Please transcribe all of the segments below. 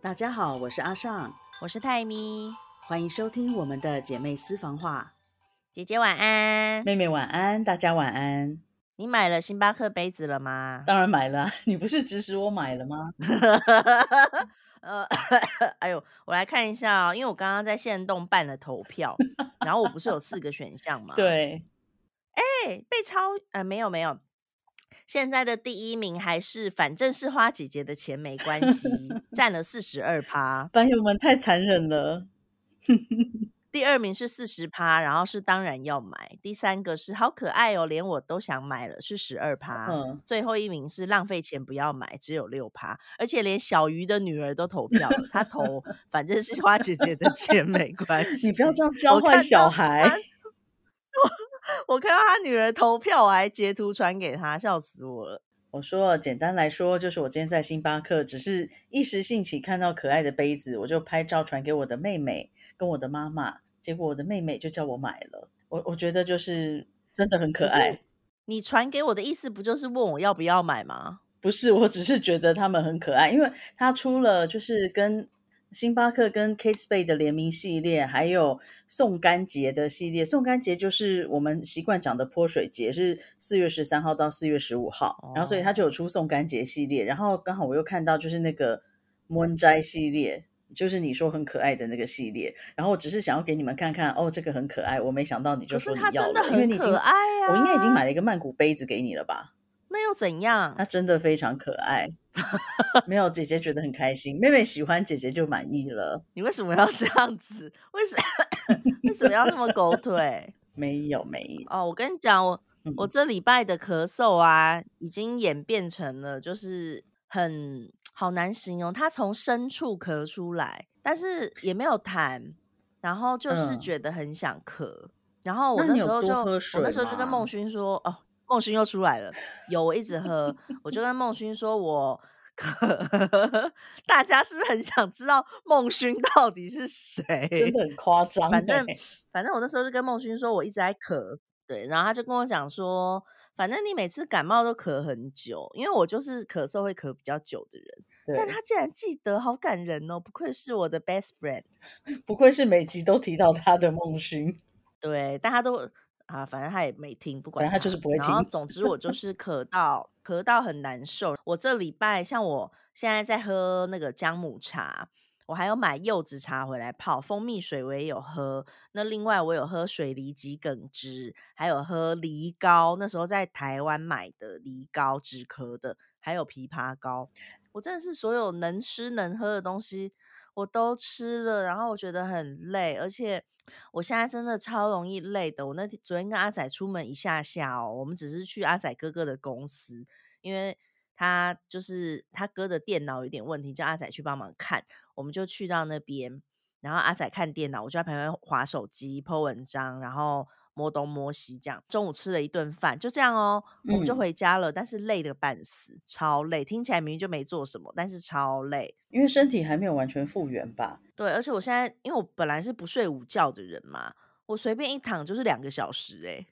大家好，我是阿尚，我是泰咪，欢迎收听我们的姐妹私房话。姐姐晚安，妹妹晚安，大家晚安。你买了星巴克杯子了吗？当然买了，你不是指使我买了吗？呃，哎呦，我来看一下哦，因为我刚刚在线动办了投票，然后我不是有四个选项吗？对，哎，被超，呃，没有没有，现在的第一名还是反正是花姐姐的钱没关系，占了四十二趴。班友们太残忍了。第二名是四十趴，然后是当然要买。第三个是好可爱哦，连我都想买了，是十二趴。嗯，最后一名是浪费钱不要买，只有六趴。而且连小鱼的女儿都投票了，她投 反正是花姐姐的钱没关系。你不要这样教坏小孩。我我看到他女儿投票，我还截图传给他，笑死我了。我说简单来说，就是我今天在星巴克，只是一时兴起看到可爱的杯子，我就拍照传给我的妹妹。跟我的妈妈，结果我的妹妹就叫我买了。我我觉得就是真的很可爱。你传给我的意思不就是问我要不要买吗？不是，我只是觉得他们很可爱，因为他出了就是跟星巴克跟 Kate Spade 的联名系列，还有送干节的系列。送干节就是我们习惯讲的泼水节，是四月十三号到四月十五号，然后所以他就有出送干节系列。然后刚好我又看到就是那个 Moon 斋系列。就是你说很可爱的那个系列，然后我只是想要给你们看看，哦，这个很可爱。我没想到你就说你要了，因为你已经，我应该已经买了一个曼谷杯子给你了吧？那又怎样？它真的非常可爱，没有姐姐觉得很开心，妹妹喜欢姐姐就满意了。你为什么要这样子？为什 为什么要这么狗腿？没有没有哦，我跟你讲，我我这礼拜的咳嗽啊，已经演变成了就是很。好难形容，它从深处咳出来，但是也没有痰，然后就是觉得很想咳。然后我那时候就，我那时候就跟孟勋说：“哦，孟勋又出来了，有我一直喝。”我就跟孟勋说：“我咳。”大家是不是很想知道孟勋到底是谁？真的很夸张。反正反正我那时候就跟孟勋说：“我一直在咳。”对，然后他就跟我讲说。反正你每次感冒都咳很久，因为我就是咳嗽会咳比较久的人。但他竟然记得，好感人哦！不愧是我的 best friend，不愧是每集都提到他的梦勋。对，大家都啊，反正他也没听，不管他就是不会听。然后总之我就是咳到咳到很难受。我这礼拜像我现在在喝那个姜母茶。我还有买柚子茶回来泡，蜂蜜水我也有喝。那另外我有喝水梨桔梗汁，还有喝梨膏。那时候在台湾买的梨膏止咳的，还有枇杷膏。我真的是所有能吃能喝的东西我都吃了，然后我觉得很累，而且我现在真的超容易累的。我那天昨天跟阿仔出门一下下哦，我们只是去阿仔哥哥的公司，因为他就是他哥的电脑有点问题，叫阿仔去帮忙看。我们就去到那边，然后阿仔看电脑，我就在旁边划手机、剖文章，然后摸东摸西这样。中午吃了一顿饭，就这样哦，我们就回家了。但是累的半死，超累。听起来明明就没做什么，但是超累，因为身体还没有完全复原吧？对，而且我现在，因为我本来是不睡午觉的人嘛，我随便一躺就是两个小时，哎，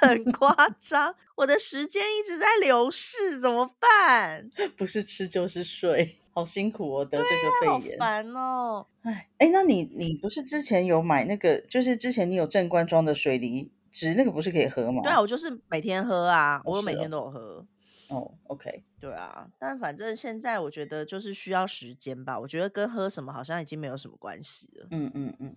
很 夸张。我的时间一直在流逝，怎么办？不是吃就是睡。好辛苦哦，得这个肺炎，烦哦。哎哎，那你你不是之前有买那个，就是之前你有正官装的水梨汁，那个不是可以喝吗？对啊，我就是每天喝啊，我每天都有喝。哦，OK，对啊，但反正现在我觉得就是需要时间吧。我觉得跟喝什么好像已经没有什么关系了。嗯嗯嗯，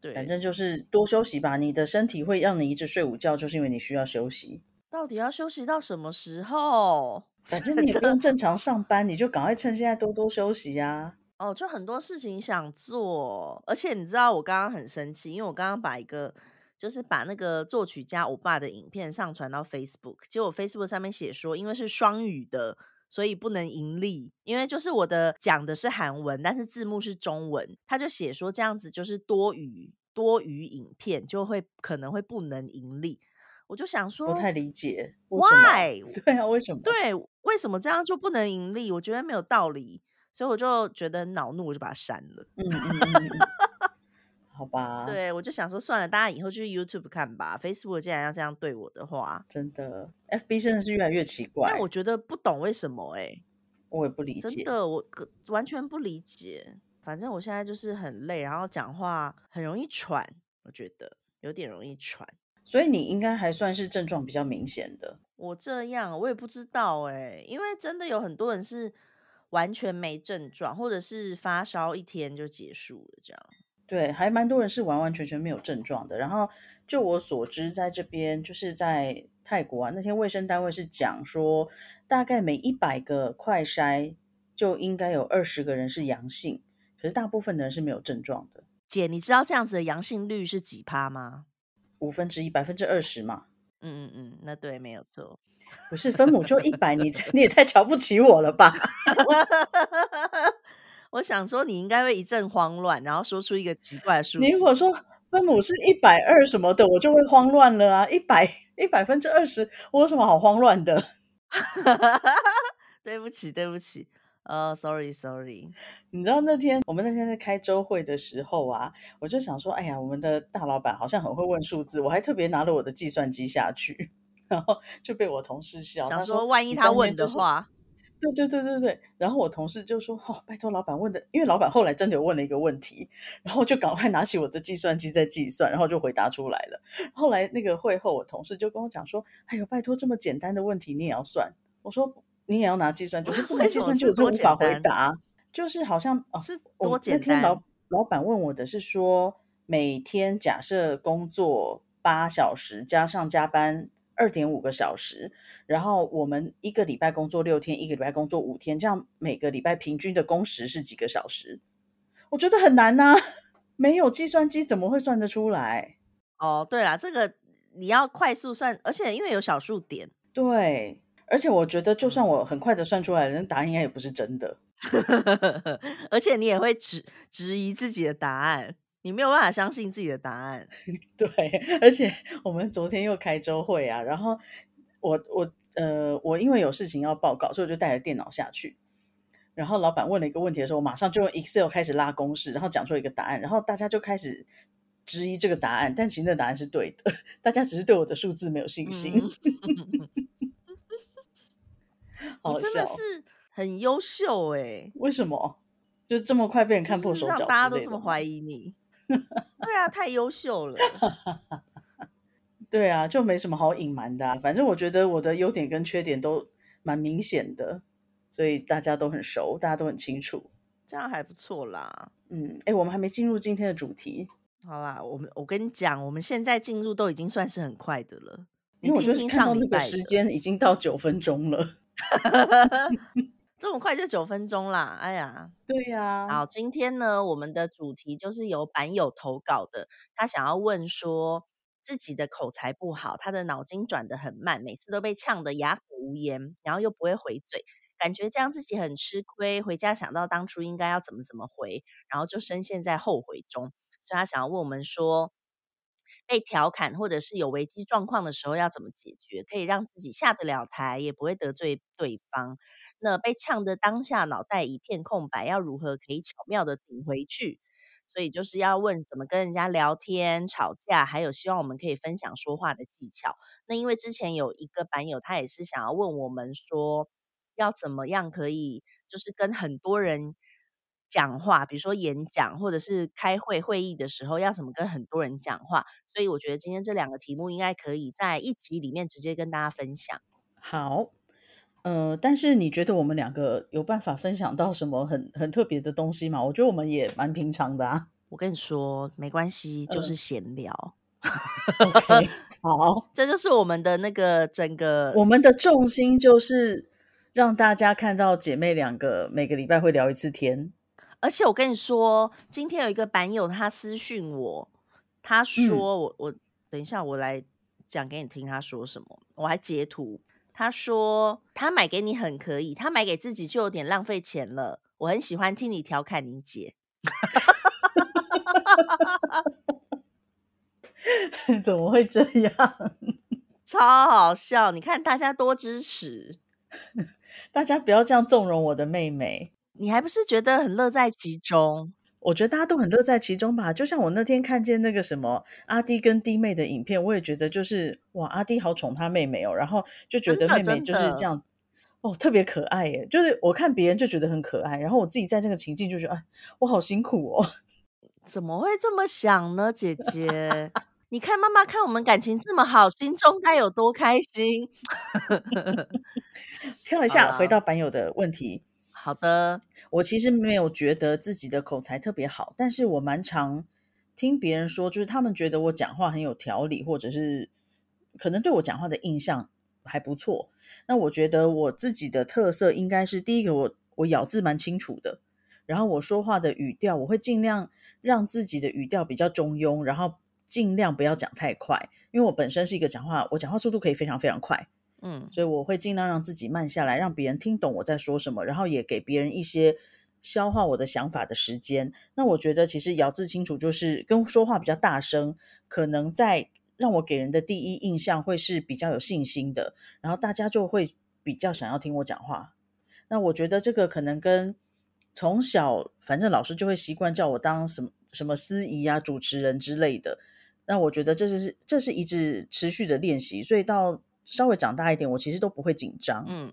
对，反正就是多休息吧。你的身体会让你一直睡午觉，就是因为你需要休息。到底要休息到什么时候？反正你也不用正常上班，你就赶快趁现在多多休息呀。哦，就很多事情想做，而且你知道我刚刚很生气，因为我刚刚把一个就是把那个作曲家欧巴的影片上传到 Facebook，结果 Facebook 上面写说，因为是双语的，所以不能盈利。因为就是我的讲的是韩文，但是字幕是中文，他就写说这样子就是多余多余影片就会可能会不能盈利。我就想说，不太理解，Why？对啊，为什么？对，为什么这样就不能盈利？我觉得没有道理，所以我就觉得恼怒，我就把它删了。嗯嗯嗯，好吧。对，我就想说，算了，大家以后去 YouTube 看吧。Facebook 既然要这样对我的话，真的，FB 真的是越来越奇怪。但我觉得不懂为什么，哎，我也不理解。真的，我完全不理解。反正我现在就是很累，然后讲话很容易喘，我觉得有点容易喘。所以你应该还算是症状比较明显的。我这样我也不知道哎、因为真的有很多人是完全没症状，或者是发烧一天就结束了这样。对，还蛮多人是完完全全没有症状的。然后就我所知，在这边就是在泰国啊，那天卫生单位是讲说，大概每一百个快筛就应该有二十个人是阳性，可是大部分的人是没有症状的，姐，你知道这样子的阳性率是几趴吗？五分之一，百分之二十嘛。嗯嗯嗯，那对，没有错。不是分母就一百，你你也太瞧不起我了吧？我想说你应该会一阵慌乱，然后说出一个奇怪的数字。你如果说分母是一百二什么的，我就会慌乱了啊！一百一百分之二十，我有什么好慌乱的？对不起，对不起，呃，sorry sorry，你知道那天我们那天在开周会的时候啊，我就想说，哎呀，我们的大老板好像很会问数字，我还特别拿了我的计算机下去，然后就被我同事笑，他想说万一他问的，话，对对对对对，然后我同事就说，哦，拜托老板问的，因为老板后来真的有问了一个问题，然后就赶快拿起我的计算机在计算，然后就回答出来了。后来那个会后，我同事就跟我讲说，哎呦，拜托这么简单的问题你也要算？我说你也要拿计算机，我不 拿计算机我真无法回答。就是好像哦，是我多简那天老单？老板问我的是说，每天假设工作八小时，加上加班二点五个小时，然后我们一个礼拜工作六天，一个礼拜工作五天，这样每个礼拜平均的工时是几个小时？我觉得很难呐、没有计算机怎么会算得出来？哦，对啦，这个你要快速算，而且因为有小数点，对，而且我觉得就算嗯我很快的算出来了，那答案应该也不是真的。而且你也会质质疑自己的答案，你没有办法相信自己的答案。对，而且我们昨天又开周会啊，然后我我呃我因为有事情要报告，所以我就带着电脑下去。然后老板问了一个问题的时候，我马上就用 Excel 开始拉公式，然后讲出一个答案，然后大家就开始质疑这个答案，但其实那个答案是对的，大家只是对我的数字没有信心，你真的。是很优秀哎、为什么？就这么快被人看破手脚让大家都这么怀疑你。对啊，太优秀了。对啊，就没什么好隐瞒的、啊。反正我觉得我的优点跟缺点都蛮明显的，所以大家都很熟，大家都很清楚。这样还不错啦。嗯，哎，我们还没进入今天的主题，好啦，我们我跟你讲，我们现在进入都已经算是很快的了。因为我就是看到那个时，间已经到九分钟了。这么快就九分钟啦！哎呀，对呀、好，今天呢，我们的主题就是由版友投稿的，他想要问说自己的口才不好，他的脑筋转得很慢，每次都被呛得哑口无言，然后又不会回嘴，感觉这样自己很吃亏。回家想到当初应该要怎么怎么回，然后就深陷在后悔中，所以他想要问我们说。被调侃或者是有危机状况的时候要怎么解决，可以让自己下得了台，也不会得罪对方。那被呛的当下脑袋一片空白，要如何可以巧妙的顶回去？所以就是要问怎么跟人家聊天、吵架，还有希望我们可以分享说话的技巧。那因为之前有一个版友，他也是想要问我们说，要怎么样可以就是跟很多人讲话，比如说演讲或者是开会会议的时候，要怎么跟很多人讲话。所以我觉得今天这两个题目应该可以在一集里面直接跟大家分享。好，呃，但是你觉得我们两个有办法分享到什么很很特别的东西吗？我觉得我们也蛮平常的啊。我跟你说，没关系，就嗯是闲聊。好，这就是我们的那个整个我们的重心就是让大家看到姐妹两个每个礼拜会聊一次天。而且我跟你说，今天有一个版友他私讯我，他说我、我等一下我来讲给你听，他说什么，我还截图。他说他买给你很可以，他买给自己就有点浪费钱了。我很喜欢听你调侃你姐，怎么会这样？超好笑。你看大家多支持，大家不要这样纵容我的妹妹。你还不是觉得很乐在其中？我觉得大家都很乐在其中吧。就像我那天看见那个什么阿弟跟弟妹的影片，我也觉得就是哇，阿弟好宠他妹妹哦，然后就觉得妹妹就是这样哦，特别可爱耶！就是我看别人就觉得很可爱，然后我自己在这个情境就觉得，哎，我好辛苦哦。怎么会这么想呢，姐姐？你看妈妈看我们感情这么好，心中该有多开心。跳一下，回到版友的问题。好的，我其实没有觉得自己的口才特别好，但是我蛮常听别人说，就是他们觉得我讲话很有条理，或者是可能对我讲话的印象还不错。那我觉得我自己的特色应该是第一个，我我咬字蛮清楚的，然后我说话的语调，我会尽量让自己的语调比较中庸，然后尽量不要讲太快，因为我本身是一个讲话，我讲话速度可以非常非常快。嗯，所以我会尽量让自己慢下来，让别人听懂我在说什么，然后也给别人一些消化我的想法的时间。那我觉得其实咬字清楚就是跟说话比较大声，可能在让我给人的第一印象会是比较有信心的，然后大家就会比较想要听我讲话。那我觉得这个可能跟从小反正老师就会习惯叫我当什么什么司仪啊、主持人之类的。那我觉得这是这是一直持续的练习，所以到。稍微长大一点，我其实都不会紧张。嗯，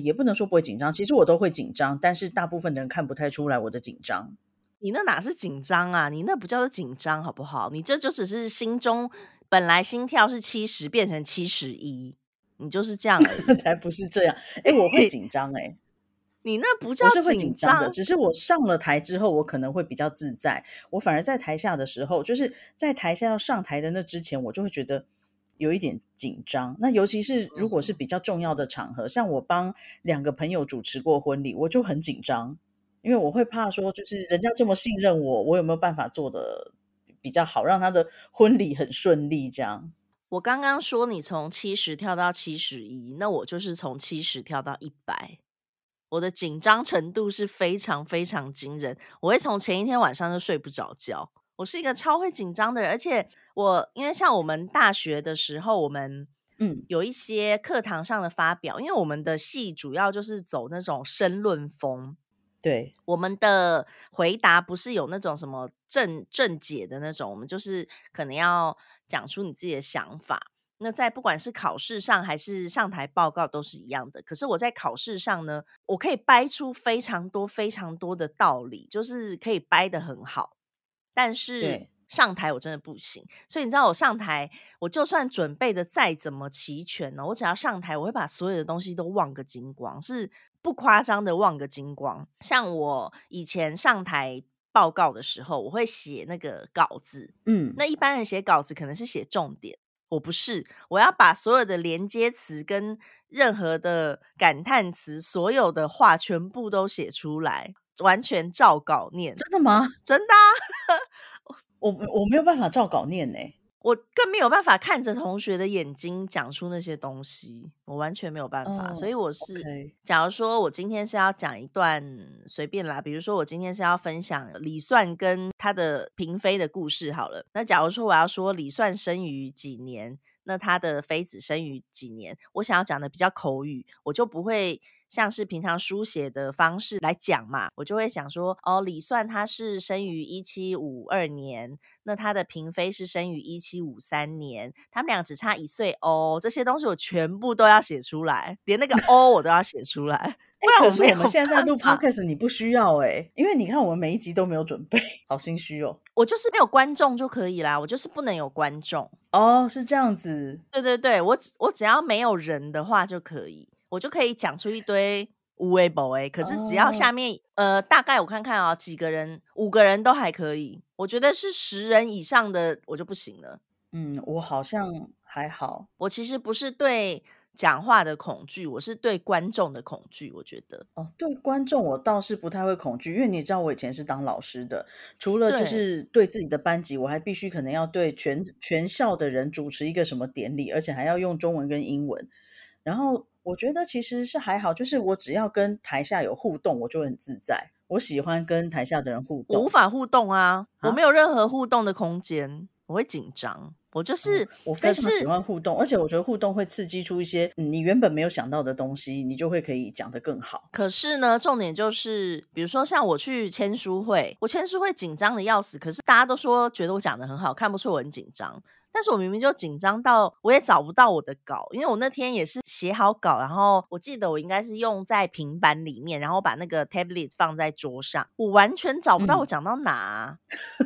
也不能说不会紧张，其实我都会紧张，但是大部分的人看不太出来我的紧张。你那哪是紧张啊？你那不叫做紧张，好不好？你这就只是心中本来心跳是七十，变成七十一，你就是这样。才不是这样。哎，我会紧张哎。你那不叫紧张的，只是我上了台之后，我可能会比较自在。我反而在台下的时候，就是在台下要上台的那之前，我就会觉得。有一点紧张，那尤其是如果是比较重要的场合，像我帮两个朋友主持过婚礼，我就很紧张，因为我会怕说，就是人家这么信任我，我有没有办法做的比较好，让他的婚礼很顺利？这样。我刚刚说你从七十跳到七十一，那我就是从七十跳到一百，我的紧张程度是非常非常惊人，我会从前一天晚上就睡不着觉。我是一个超会紧张的人，而且我因为像我们大学的时候，我们嗯有一些课堂上的发表，因为我们的系主要就是走那种申论风，对，我们的回答不是有那种什么正正解的那种，我们就是可能要讲出你自己的想法。那在不管是考试上还是上台报告都是一样的。可是我在考试上呢，我可以掰出非常多非常多的道理，就是可以掰得很好。但是上台我真的不行，所以你知道我上台，我就算准备的再怎么齐全呢，我只要上台，我会把所有的东西都忘个精光，是不夸张的忘个精光。像我以前上台报告的时候，我会写那个稿子，嗯，那一般人写稿子可能是写重点，我不是，我要把所有的连接词跟任何的感叹词，所有的话全部都写出来。完全照稿念，真的吗？真的，我我没有办法照稿念呢，我更没有办法看着同学的眼睛讲出那些东西，我完全没有办法。所以我是，假如说我今天是要讲一段随便啦，比如说我今天是要分享李算跟他的嫔妃的故事好了。那假如说我要说李算生于几年，那他的妃子生于几年，我想要讲的比较口语，我就不会。像是平常书写的方式来讲嘛，我就会想说，哦，李算他是生于一七五二年，那他的嫔妃是生于一七五三年，他们俩只差一岁哦。这些东西我全部都要写出来，连那个 哦我都要写出来。不然可是我们现在在录 podcast，你不需要哎，因为你看我们每一集都没有准备，好心虚哦。我就是没有观众就可以啦，我就是不能有观众哦，是这样子。对对对，我只我只要没有人的话就可以。我就可以讲出一堆无为不为，可是只要下面呃，大概我看看啊，几个人，五个人都还可以。我觉得是十人以上的我就不行了。嗯，我好像还好。我其实不是对讲话的恐惧，我是对观众的恐惧。我觉得哦，对观众我倒是不太会恐惧，因为你知道我以前是当老师的，除了就是对自己的班级，我还必须可能要对全全校的人主持一个什么典礼，而且还要用中文跟英文，然后。我觉得其实是还好，就是我只要跟台下有互动，我就很自在。我喜欢跟台下的人互动，我无法互动啊，我没有任何互动的空间，我会紧张。我就是我非常喜是欢互动，而且我觉得互动会刺激出一些、嗯、你原本没有想到的东西，你就会可以讲得更好。可是呢，重点就是，比如说像我去签书会，我签书会紧张的要死，可是大家都说觉得我讲的很好，看不出我很紧张。但是我明明就紧张到我也找不到我的稿，因为我那天也是写好稿，然后我记得我应该是用在平板里面，然后把那个 tablet 放在桌上，我完全找不到嗯我讲到哪啊、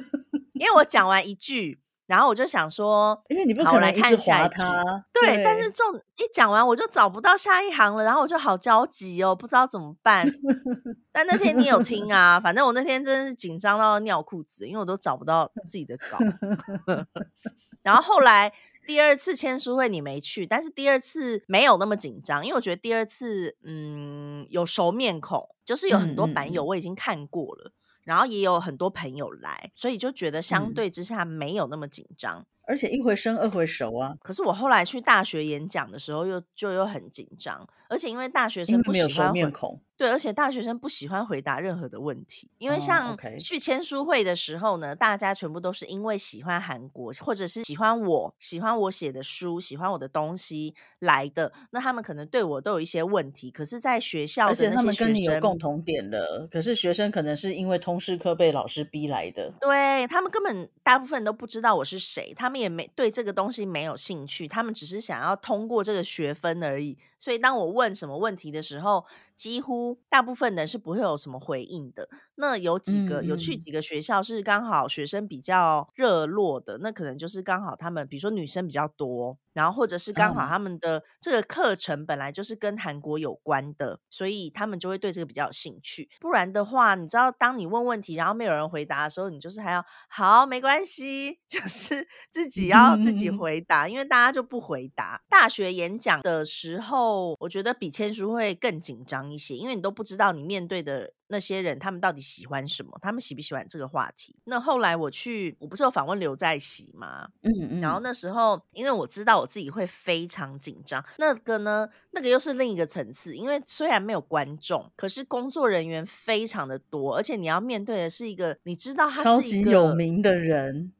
因为我讲完一句，然后我就想说，因为你不可能一直划它，对，但是重一讲完我就找不到下一行了，然后我就好焦急哦，不知道怎么办。但那天你有听啊，反正我那天真的是紧张到尿裤子，因为我都找不到自己的稿。然后后来第二次签书会你没去，但是第二次没有那么紧张，因为我觉得第二次嗯有熟面孔，就是有很多版友我已经看过了。然后也有很多朋友来，所以就觉得相嗯对之下没有那么紧张。而且一回生二回熟啊，可是我后来去大学演讲的时候又，就又很紧张，而且因为大学生不为没有熟喜欢回面孔。对，而且大学生不喜欢回答任何的问题，因为哦像去签书会的时候呢，大家全部都是因为喜欢韩国，或者是喜欢我，喜欢我写的书，喜欢我的东西来的。那他们可能对我都有一些问题，可是，在学校而且他们跟你有，共同点了，可是学生可能是因为通识课被老师逼来的。对他们根本大部分都不知道我是谁，他们也没对这个东西没有兴趣，他们只是想要通过这个学分而已。所以当我问什么问题的时候，几乎大部分人是不会有什么回应的。那有几个、有去几个学校是刚好学生比较热络的，那可能就是刚好他们比如说女生比较多，然后或者是刚好啊他们的这个课程本来就是跟韩国有关的，所以他们就会对这个比较有兴趣。不然的话，你知道，当你问问题，然后没有人回答的时候，你就是还要好没关系，就是自己要自己 回答，因为大家就不回答。大学演讲的时候，我觉得比签书会更紧张一些，因为你都不知道你面对的那些人他们到底喜欢什么，他们喜不喜欢这个话题。那后来我去，我不是有访问刘在熙吗？嗯嗯，然后那时候，因为我知道我自己会非常紧张，那个呢，那个又是另一个层次。因为虽然没有观众，可是工作人员非常的多，而且你要面对的是一个你知道他超级是一个有名的人，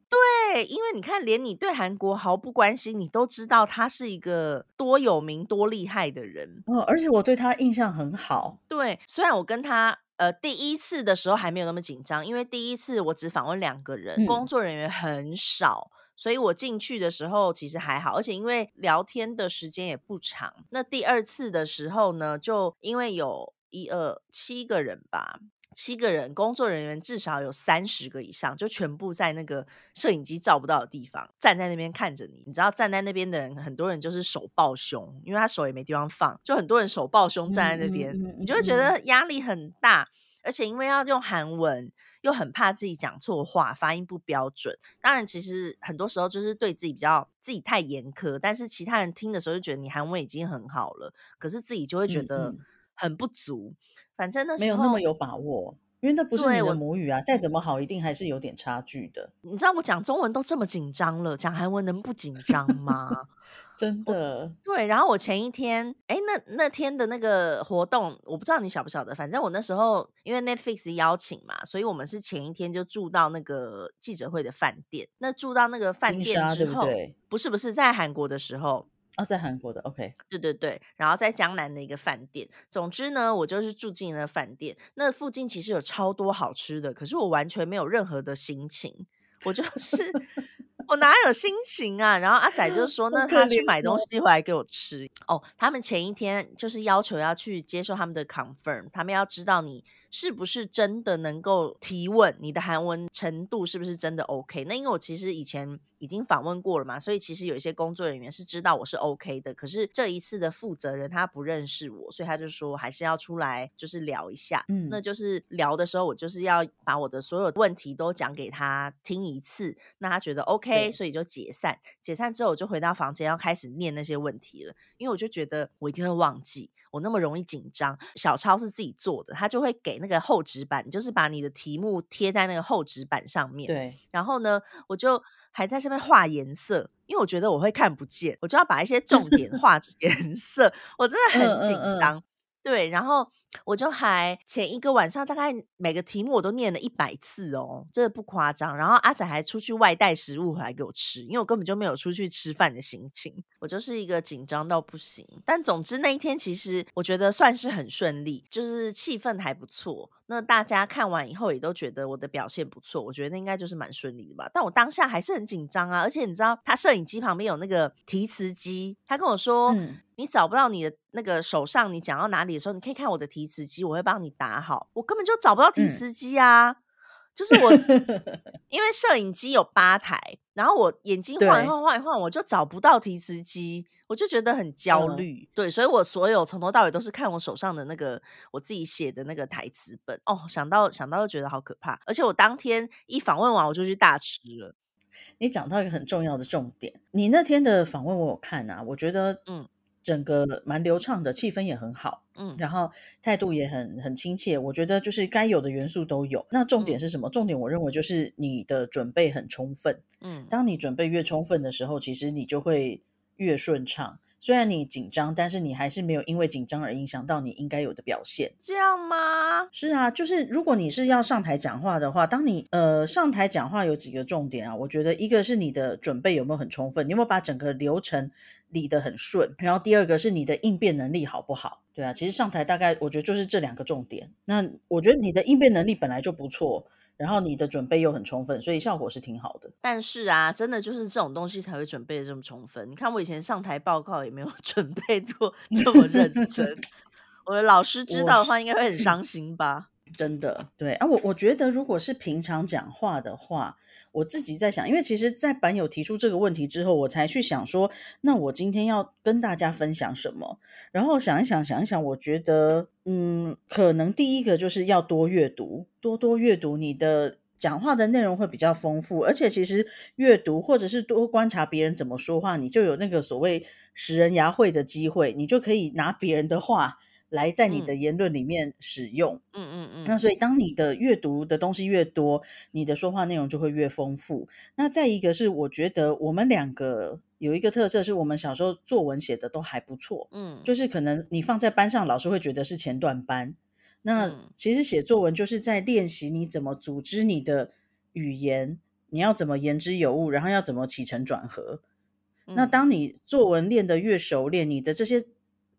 对，因为你看，连你对韩国毫不关心，你都知道他是一个多有名、多厉害的人。哦，而且我对他印象很好。对，虽然我跟他呃第一次的时候还没有那么紧张，因为第一次我只访问两个人，嗯工作人员很少。所以我进去的时候其实还好，而且因为聊天的时间也不长。那第二次的时候呢，就因为有一二七个人吧，七个人，工作人员至少有三十个以上，就全部在那个摄影机照不到的地方，站在那边看着你。你知道站在那边的人，很多人就是手抱胸，因为他手也没地方放，就很多人手抱胸站在那边，嗯嗯嗯你就会觉嗯得压力很大。而且因为要用韩文，又很怕自己讲错话，发音不标准。当然，其实很多时候就是对自己比较自己太严苛，但是其他人听的时候就觉得你韩文已经很好了，可是自己就会觉嗯得嗯很不足。反正那时候没有那么有把握，因为那不是你的母语啊，再怎么好，一定还是有点差距的，你知道我讲中文都这么紧张了，讲韩文能不紧张吗？真的。对，然后我前一天，哎，那那天的那个活动，我不知道你晓不晓得，反正我那时候因为 Netflix 邀请嘛，所以我们是前一天就住到那个记者会的饭店。那住到那个饭店之后，对不对？不是不是在韩国的时候，啊，在韩国的 OK，对对对，然后在江南的一个饭店。总之呢，我就是住进了饭店，那附近其实有超多好吃的，可是我完全没有任何的心情，我就是我哪有心情啊？然后阿仔就说，那他去怜买东哦西回来给我吃。哦，他们前一天就是要求要去接受他们的 confirm，他们要知道你是不是真的能够提问，你的韩文程度是不是真的 OK。那因为我其实以前已经访问过了嘛，所以其实有一些工作人员是知道我是 OK 的。可是这一次的负责人他不认识我，所以他就说还是要出来就是聊一下。嗯那就是聊的时候，我就是要把我的所有问题都讲给他听一次，那他觉得 OK，所以就解散。解散之后，我就回到房间要开始念那些问题了，因为我就觉得我一定会忘记，我那么容易紧张。小抄是自己做的，他就会给那个厚纸板，就是把你的题目贴在那个厚纸板上面。对，然后呢，我就还在上面画颜色，因为我觉得我会看不见，我就要把一些重点画颜色，我真的很紧嗯嗯嗯张。对，然后我就还前一个晚上，大概每个题目我都念了一百次哦，真的不夸张。然后阿仔还出去外带食物回来给我吃，因为我根本就没有出去吃饭的心情，我就是一个紧张到不行。但总之那一天其实我觉得算是很顺利，就是气氛还不错。那大家看完以后也都觉得我的表现不错，我觉得应该就是蛮顺利的吧。但我当下还是很紧张啊，而且你知道，他摄影机旁边有那个提词机，他跟我说。你找不到你的那个手上，你讲到哪里的时候，你可以看我的提词机，我会帮你打好。我根本就找不到提词机啊！就是我，因为摄影机有八台，然后我眼睛晃一晃晃一晃，我就找不到提词机，我就觉得很焦虑。对，所以我所有从头到尾都是看我手上的那个我自己写的那个台词本。哦，想到想到就觉得好可怕。而且我当天一访问完，我就去大吃了。你讲到一个很重要的重点，你那天的访问我有看啊，我觉得嗯。整个蛮流畅的，气氛也很好，嗯，然后态度也很很亲切，我觉得就是该有的元素都有。那重点是什么？重点我认为就是你的准备很充分，嗯，当你准备越充分的时候，其实你就会越顺畅。虽然你紧张，但是你还是没有因为紧张而影响到你应该有的表现。这样吗？是啊，就是如果你是要上台讲话的话，当你呃上台讲话有几个重点啊？我觉得一个是你的准备有没有很充分，你有没有把整个流程理得很顺，然后第二个是你的应变能力好不好？对啊，其实上台大概我觉得就是这两个重点。那我觉得你的应变能力本来就不错。然后你的准备又很充分，所以效果是挺好的。但是啊，真的就是这种东西才会准备的这么充分。你看我以前上台报告也没有 准备过这么认真，我的老师知道的话应该会很伤心吧？真的，对啊，我我觉得如果是平常讲话的话。我自己在想，因为其实，在版友提出这个问题之后，我才去想说，那我今天要跟大家分享什么？然后想一想，想一想，我觉得，嗯，可能第一个就是要多阅读，多多阅读，你的讲话的内容会比较丰富。而且，其实阅读或者是多观察别人怎么说话，你就有那个所谓使人牙慧的机会，你就可以拿别人的话。来在你的言论里面使用，嗯嗯嗯，那所以当你的阅读的东西越多，你的说话内容就会越丰富。那再一个是，我觉得我们两个有一个特色，是我们小时候作文写的都还不错，嗯，就是可能你放在班上，老师会觉得是前段班。那其实写作文就是在练习你怎么组织你的语言，你要怎么言之有物，然后要怎么起承转合。那当你作文练得越熟练，你的这些。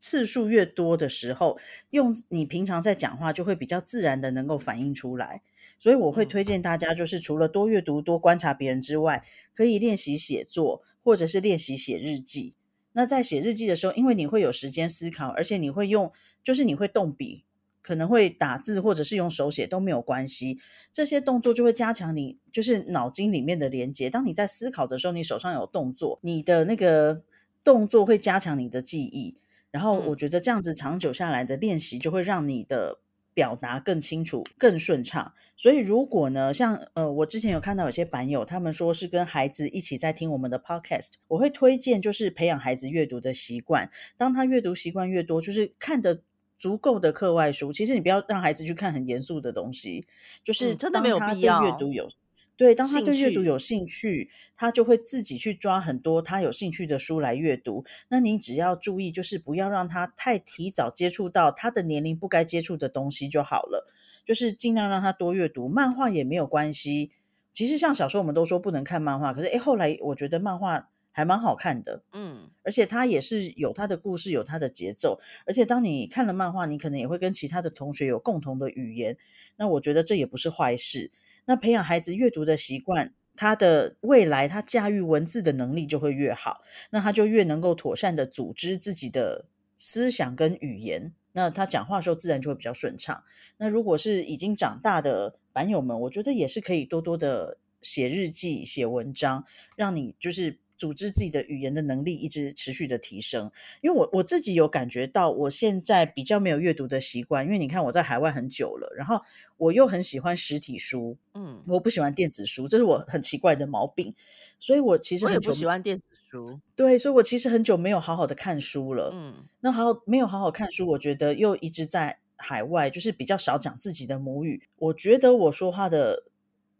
次数越多的时候，用你平常在讲话就会比较自然的能够反映出来。所以我会推荐大家，就是除了多阅读、多观察别人之外，可以练习写作，或者是练习写日记。那在写日记的时候，因为你会有时间思考，而且你会用，就是你会动笔，可能会打字，或者是用手写都没有关系。这些动作就会加强你就是脑筋里面的连接。当你在思考的时候，你手上有动作，你的那个动作会加强你的记忆。然后我觉得这样子长久下来的练习，就会让你的表达更清楚、更顺畅。所以如果呢，像呃，我之前有看到有些版友，他们说是跟孩子一起在听我们的 podcast，我会推荐就是培养孩子阅读的习惯。当他阅读习惯越多，就是看的足够的课外书。其实你不要让孩子去看很严肃的东西，就是真的没有必要。阅读有。对，当他对阅读有兴趣，他就会自己去抓很多他有兴趣的书来阅读。那你只要注意，就是不要让他太提早接触到他的年龄不该接触的东西就好了。就是尽量让他多阅读，漫画也没有关系。其实像小时候我们都说不能看漫画，可是诶后来我觉得漫画还蛮好看的。嗯，而且它也是有它的故事，有它的节奏。而且当你看了漫画，你可能也会跟其他的同学有共同的语言。那我觉得这也不是坏事。那培养孩子阅读的习惯，他的未来他驾驭文字的能力就会越好，那他就越能够妥善的组织自己的思想跟语言，那他讲话的时候自然就会比较顺畅。那如果是已经长大的版友们，我觉得也是可以多多的写日记、写文章，让你就是。组织自己的语言的能力一直持续的提升，因为我我自己有感觉到，我现在比较没有阅读的习惯，因为你看我在海外很久了，然后我又很喜欢实体书，嗯，我不喜欢电子书，这是我很奇怪的毛病，所以我其实很不喜欢电子书，对，所以我其实很久没有好好的看书了，嗯，那好没有好好看书，我觉得又一直在海外，就是比较少讲自己的母语，我觉得我说话的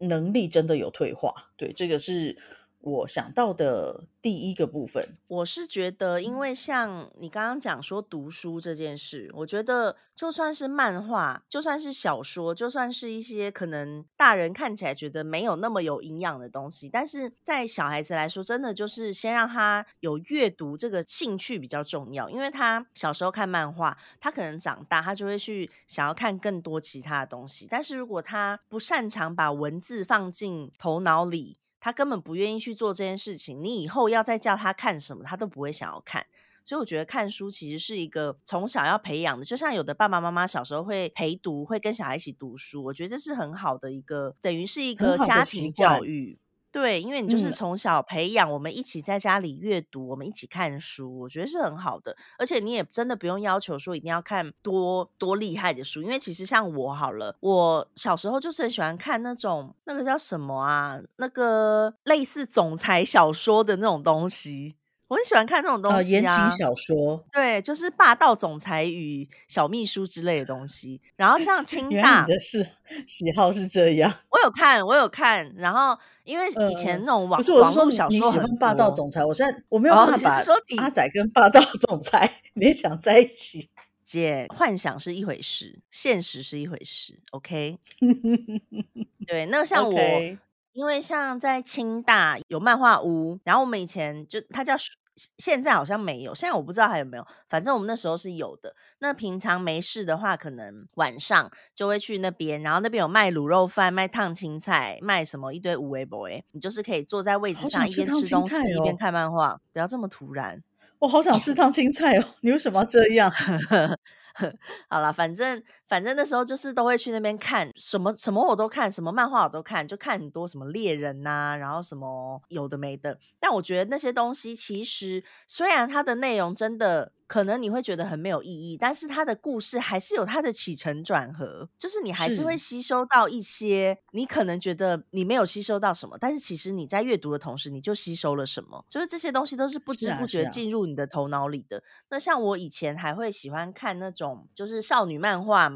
能力真的有退化，对，这个是。我想到的第一个部分。我是觉得，因为像你刚刚讲说读书这件事，我觉得就算是漫画，就算是小说，就算是一些可能大人看起来觉得没有那么有营养的东西，但是在小孩子来说，真的就是先让他有阅读这个兴趣比较重要。因为他小时候看漫画，他可能长大他就会去想要看更多其他的东西。但是如果他不擅长把文字放进头脑里，他根本不愿意去做这件事情。你以后要再叫他看什么，他都不会想要看。所以我觉得看书其实是一个从小要培养的，就像有的爸爸妈妈小时候会陪读，会跟小孩一起读书。我觉得这是很好的一个，等于是一个家庭教育。对，因为你就是从小培养我们一起在家里阅读，我们一起看书，我觉得是很好的。而且你也真的不用要求说一定要看多多厉害的书，因为其实像我好了，我小时候就是很喜欢看那种那个叫什么啊，那个类似总裁小说的那种东西。我很喜欢看那种东西啊，言情小说，对，就是霸道总裁与小秘书之类的东西。然后像清大，你的是喜好是这样。我有看，我有看。然后因为以前那种网不是我是说你喜欢霸道总裁，我现在我没有办法把阿仔跟霸道总裁 联想在一起。姐，幻想是一回事，现实是一回事。OK，对，那像我。因为像在清大有漫画屋，然后我们以前就它叫，现在好像没有，现在我不知道还有没有，反正我们那时候是有的。那平常没事的话，可能晚上就会去那边，然后那边有卖卤肉饭、卖烫青菜、卖什么一堆五味 boy，你就是可以坐在位置上一边吃东西一边看漫画。不要这么突然，我好想吃烫青菜哦！你为什么要这样？好了，反正。反正那时候就是都会去那边看什么什么我都看，什么漫画我都看，就看很多什么猎人呐，然后什么有的没的。但我觉得那些东西其实虽然它的内容真的可能你会觉得很没有意义，但是它的故事还是有它的起承转合，就是你还是会吸收到一些你可能觉得你没有吸收到什么，但是其实你在阅读的同时你就吸收了什么，就是这些东西都是不知不觉进入你的头脑里的。那像我以前还会喜欢看那种就是少女漫画。嘛，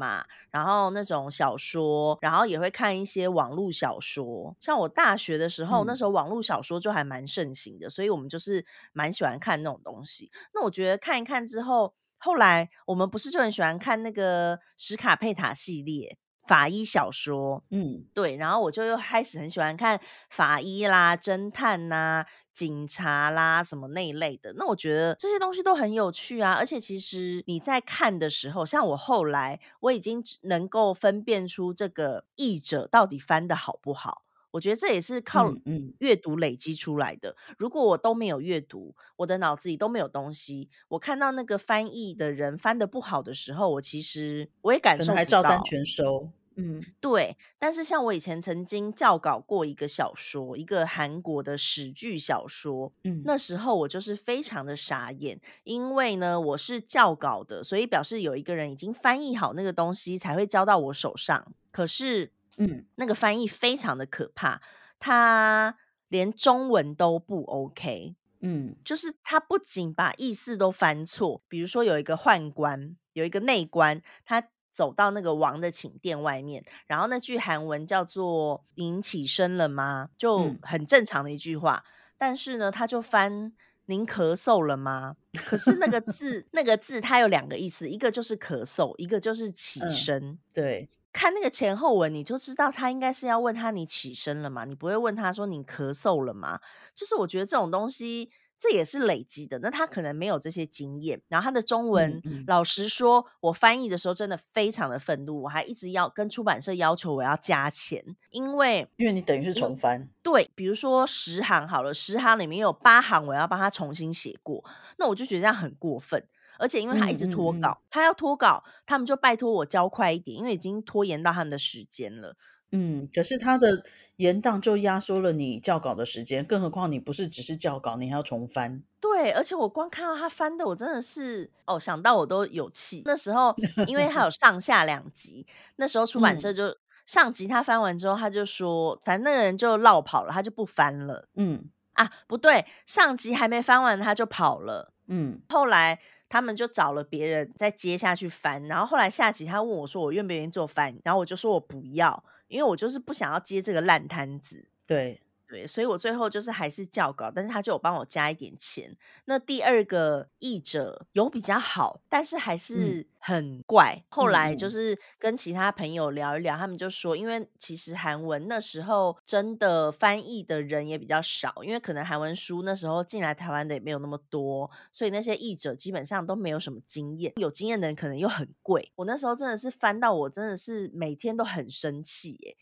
然后那种小说，然后也会看一些网络小说。像我大学的时候，那时候网络小说就还蛮盛行的，所以我们就是蛮喜欢看那种东西。那我觉得看一看之后，后来我们不是就很喜欢看那个史卡佩塔系列法医小说？嗯，对。然后我就又开始很喜欢看法医啦、侦探呐。警察啦，什么那一类的，那我觉得这些东西都很有趣啊。而且其实你在看的时候，像我后来我已经能够分辨出这个译者到底翻的好不好。我觉得这也是靠阅读累积出来的。如果我都没有阅读，我的脑子里都没有东西，我看到那个翻译的人翻的不好的时候，我其实我也感受不到。还照单全收。嗯，对。但是像我以前曾经教稿过一个小说，一个韩国的史剧小说。嗯，那时候我就是非常的傻眼，因为呢我是教稿的，所以表示有一个人已经翻译好那个东西才会交到我手上。可是，嗯，那个翻译非常的可怕，他连中文都不 OK。嗯，就是他不仅把意思都翻错，比如说有一个宦官，有一个内官，他。走到那个王的寝殿外面，然后那句韩文叫做“您起身了吗？”就很正常的一句话。但是呢，他就翻“您咳嗽了吗？”可是那个 字，那个字它有两个意思，一个就是咳嗽，一个就是起身。对，看那个前后文，你就知道他应该是要问他你起身了吗？你不会问他说你咳嗽了吗？就是我觉得这种东西。这也是累积的，那他可能没有这些经验，然后他的中文，老实说，我翻译的时候真的非常的愤怒，我还一直要跟出版社要求我要加钱，因为因为你等于是重翻，对，比如说十行好了，十行里面有八行我要帮他重新写过，那我就觉得这样很过分，而且因为他一直拖稿，他要拖稿，他们就拜托我交快一点，因为已经拖延到他们的时间了。嗯，可是他的延宕就压缩了你校稿的时间，更何况你不是只是校稿，你还要重翻。对，而且我光看到他翻的，我真的是哦，想到我都有气。那时候因为他有上下两集，那时候 出版社就上集他翻完之后，他就说，反正那个人就落跑了，他就不翻了。嗯，啊，不对，上集还没翻完他就跑了。嗯，后来他们就找了别人再接下去翻，然后后来下集他问我说，我愿不愿意做翻，然后我就说我不要。因为我就是不想要接这个烂摊子，对。对，所以我最后就是还是校稿，但是他就有帮我加一点钱。那第二个译者有比较好，但是还是很怪。后来就是跟其他朋友聊一聊，他们就说，因为其实韩文那时候真的翻译的人也比较少，因为可能韩文书那时候进来台湾的也没有那么多，所以那些译者基本上都没有什么经验，有经验的人可能又很贵。我那时候真的是翻到我真的是每天都很生气耶。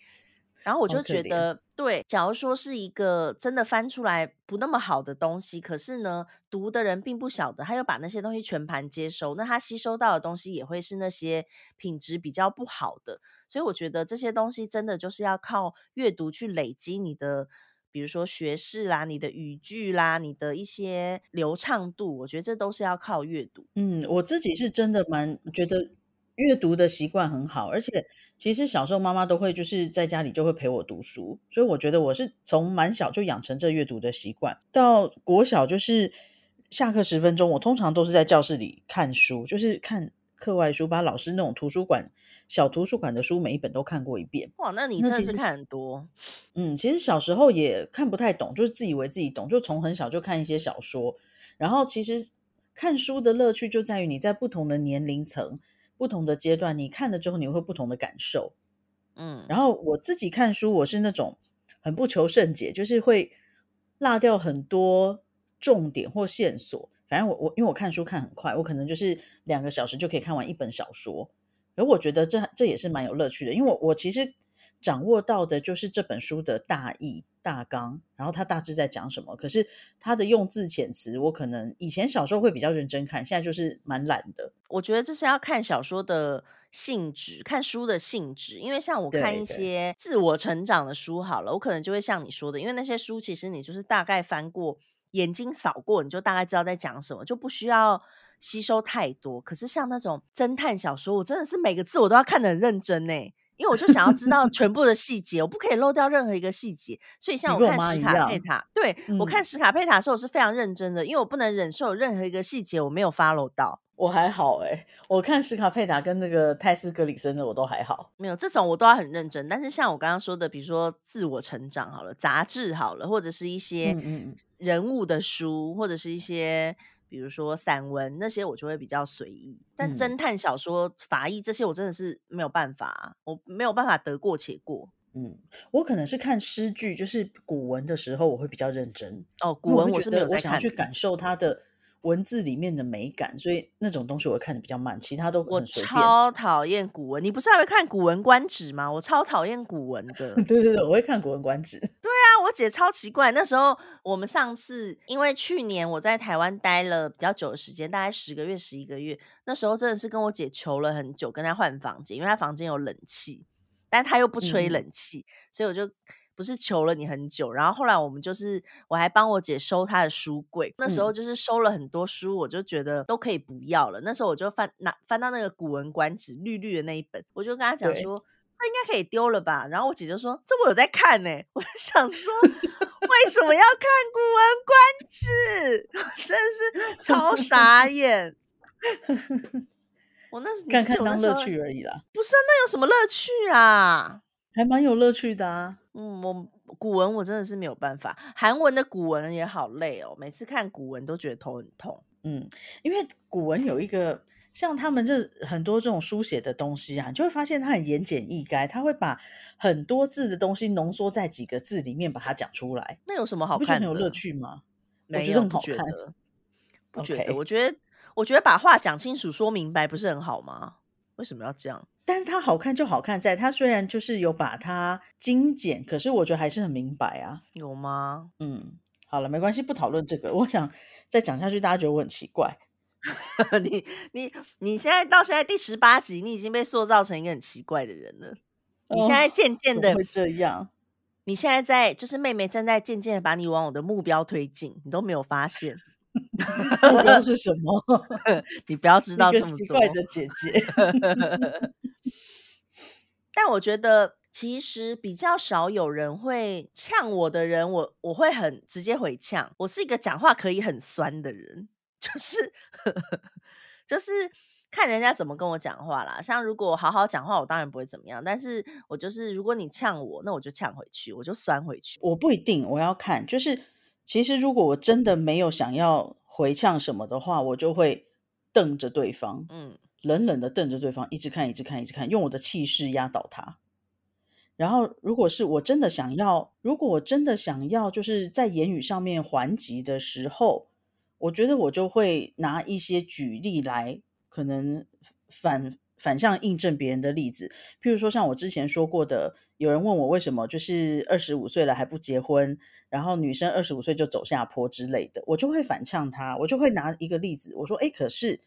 然后我就觉得，对，假如说是一个真的翻出来不那么好的东西，可是呢，读的人并不晓得，他又把那些东西全盘接收，那他吸收到的东西也会是那些品质比较不好的。所以我觉得这些东西真的就是要靠阅读去累积你的，比如说学识啦、你的语句啦、你的一些流畅度，我觉得这都是要靠阅读。嗯，我自己是真的蛮觉得。阅读的习惯很好，而且其实小时候妈妈都会就是在家里就会陪我读书，所以我觉得我是从蛮小就养成这阅读的习惯。到国小就是下课十分钟，我通常都是在教室里看书，就是看课外书，把老师那种图书馆小图书馆的书每一本都看过一遍。哇，那你真的是看很多。嗯，其实小时候也看不太懂，就是自以为自己懂，就从很小就看一些小说。然后其实看书的乐趣就在于你在不同的年龄层。不同的阶段，你看了之后，你会不同的感受，嗯。然后我自己看书，我是那种很不求甚解，就是会落掉很多重点或线索。反正我我因为我看书看很快，我可能就是两个小时就可以看完一本小说。而我觉得这这也是蛮有乐趣的，因为我我其实掌握到的就是这本书的大意。大纲，然后它大致在讲什么？可是它的用字遣词，我可能以前小时候会比较认真看，现在就是蛮懒的。我觉得这是要看小说的性质，看书的性质。因为像我看一些自我成长的书，好了，我可能就会像你说的，因为那些书其实你就是大概翻过，眼睛扫过，你就大概知道在讲什么，就不需要吸收太多。可是像那种侦探小说，我真的是每个字我都要看得很认真呢。因为我就想要知道全部的细节，我不可以漏掉任何一个细节。所以像我看史卡佩塔，对我看史卡佩塔的时候，我是非常认真的，因为我不能忍受任何一个细节我没有 follow 到。我还好哎，我看史卡佩塔跟那个泰斯格里森的我都还好，没有这种我都要很认真。但是像我刚刚说的，比如说自我成长好了，杂志好了，或者是一些人物的书，或者是一些。比如说散文那些，我就会比较随意。但侦探小说、法医这些，我真的是没有办法，我没有办法得过且过。嗯，我可能是看诗句，就是古文的时候，我会比较认真。哦，古文我是没有在看，我想去感受它的。文字里面的美感，所以那种东西我会看的比较慢，其他都很随便。我超讨厌古文，你不是还会看《古文观止》吗？我超讨厌古文的。对对对，我会看《古文观止》。对啊，我姐超奇怪。那时候我们上次，因为去年我在台湾待了比较久的时间，大概十个月、十一个月。那时候真的是跟我姐求了很久，跟她换房间，因为她房间有冷气，但她又不吹冷气，所以我就。不是求了你很久，然后后来我们就是，我还帮我姐收她的书柜。那时候就是收了很多书，我就觉得都可以不要了。那时候我就翻拿翻到那个《古文观止》绿绿的那一本，我就跟她讲说，那应该可以丢了吧。然后我姐就说，这我有在看呢。我就想说，为什么要看《古文观止》？真是超傻眼。我那是看看当乐趣而已啦，不是啊那有什么乐趣啊？还蛮有乐趣的啊。嗯，我古文我真的是没有办法，韩文的古文也好累哦，每次看古文都觉得头很痛。嗯，因为古文有一个像他们这很多这种书写的东西啊，你就会发现它很言简意赅，他会把很多字的东西浓缩在几个字里面把它讲出来。那有什么好看？有乐趣吗？没有，不觉得。不觉得？我觉得，我觉得把话讲清楚、说明白不是很好吗？为什么要这样？但是它好看就好看在它虽然就是有把它精简，可是我觉得还是很明白啊。有吗？嗯，好了，没关系，不讨论这个。我想再讲下去，大家觉得我很奇怪。你你你现在到现在第十八集，你已经被塑造成一个很奇怪的人了。你现在渐渐的会这样。你现在在就是妹妹正在渐渐的把你往我的目标推进，你都没有发现。目标是什么？你不要知道这么奇怪的姐姐。但我觉得其实比较少有人会呛我的人，我我会很直接回呛。我是一个讲话可以很酸的人，就是就是看人家怎么跟我讲话啦。像如果好好讲话，我当然不会怎么样。但是我就是如果你呛我，那我就呛回去，我就酸回去。我不一定，我要看。就是其实如果我真的没有想要回呛什么的话，我就会瞪着对方，嗯冷冷的瞪着对方，一直看，一直看，一直看，用我的气势压倒他。然后，如果是我真的想要，如果我真的想要，就是在言语上面还击的时候，我觉得我就会拿一些举例来，可能反反向印证别人的例子。譬如说，像我之前说过的，有人问我为什么就是二十五岁了还不结婚，然后女生二十五岁就走下坡之类的，我就会反呛他，我就会拿一个例子，我说：“哎，可是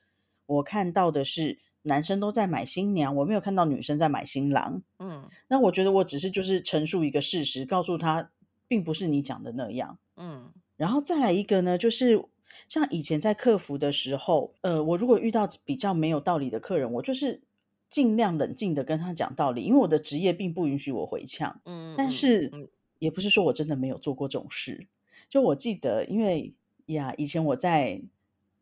我看到的是。”男生都在买新娘，我没有看到女生在买新郎。嗯那我觉得我只是就是陈述一个事实，告诉他并不是你讲的那样。嗯然后再来一个呢，就是像以前在客服的时候，呃，我如果遇到比较没有道理的客人，我就是尽量冷静的跟他讲道理，因为我的职业并不允许我回呛。嗯，但嗯是嗯也不是说我真的没有做过这种事。就我记得，因为呀，以前我在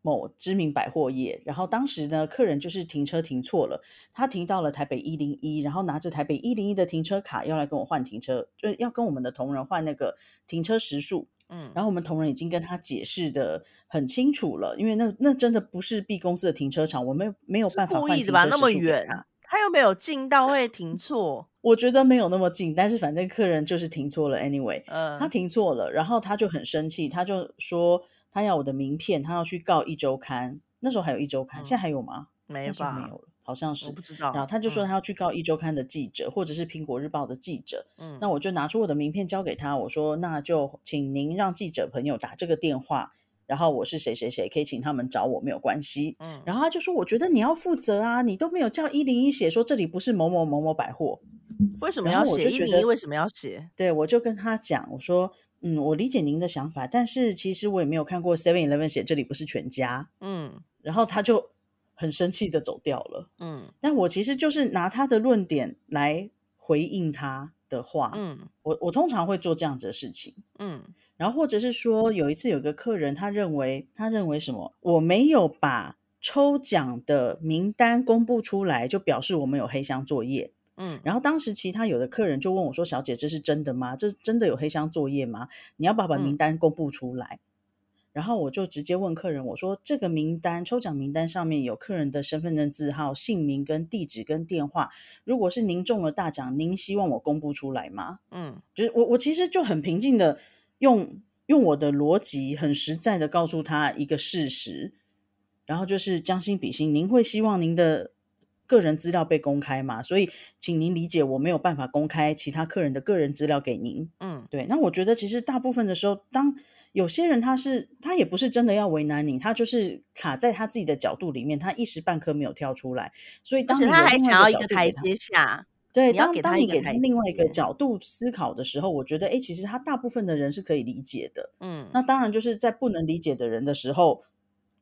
某知名百货业，然后当时呢，客人就是停车停错了，他停到了台北一零一，然后拿着台北一零一的停车卡要来跟我换停车，就是要跟我们的同仁换那个停车时数。嗯，然后我们同仁已经跟他解释的很清楚了，因为那那真的不是 B 公司的停车场，我们没有办法故意的吧？换停车那么远他。，他又没有近到会停错。我觉得没有那么近，但是反正客人就是停错了，anyway。他嗯停错了，然后他就很生气，他就说他要我的名片，他要去告一周刊。那时候还有一周刊，现在还有吗？没吧？那时候没有了，好像我是不。知道。然后他就说嗯他要去告一周刊的记者，或者是苹果日报的记者。嗯，那我就拿出我的名片交给他，我说那就请您让记者朋友打这个电话，然后我是谁谁谁，可以请他们找我没有关系。嗯然后他就说，我觉得你要负责啊，你都没有叫一零一写说这里不是某某某某百货。为什么要写一零一为什么要写？对，我就跟他讲，我说，嗯，我理解您的想法，但是其实我也没有看过 Seven Eleven 写这里不是全家，嗯然后他就很生气的走掉了。嗯但我其实就是拿他的论点来回应他的话，嗯我我通常会做这样子的事情。嗯然后或者是说，有一次有个客人，他认为他认为什么，我没有把抽奖的名单公布出来，就表示我们有黑箱作业。嗯然后当时其他有的客人就问我说：“小姐，这是真的吗？这真的有黑箱作业吗？你要不要把名嗯单公布出来？”然后我就直接问客人：“我说这个名单抽奖名单上面有客人的身份证字号、姓名、跟地址、跟电话。如果是您中了大奖，您希望我公布出来吗？”嗯就是我我其实就很平静的用用我的逻辑，很实在的告诉他一个事实，然后就是将心比心，您会希望您的个人资料被公开吗？所以请您理解，我没有办法公开其他客人的个人资料给您。嗯对，那我觉得其实大部分的时候，当有些人他是他也不是真的要为难你，他就是卡在他自己的角度里面，他一时半刻没有跳出来，所以当你有他还想要另外一一个台阶下。对，当当你给他另外一个角度思考的时候，我觉得，哎，其实他大部分的人是可以理解的。嗯那当然，就是在不能理解的人的时候，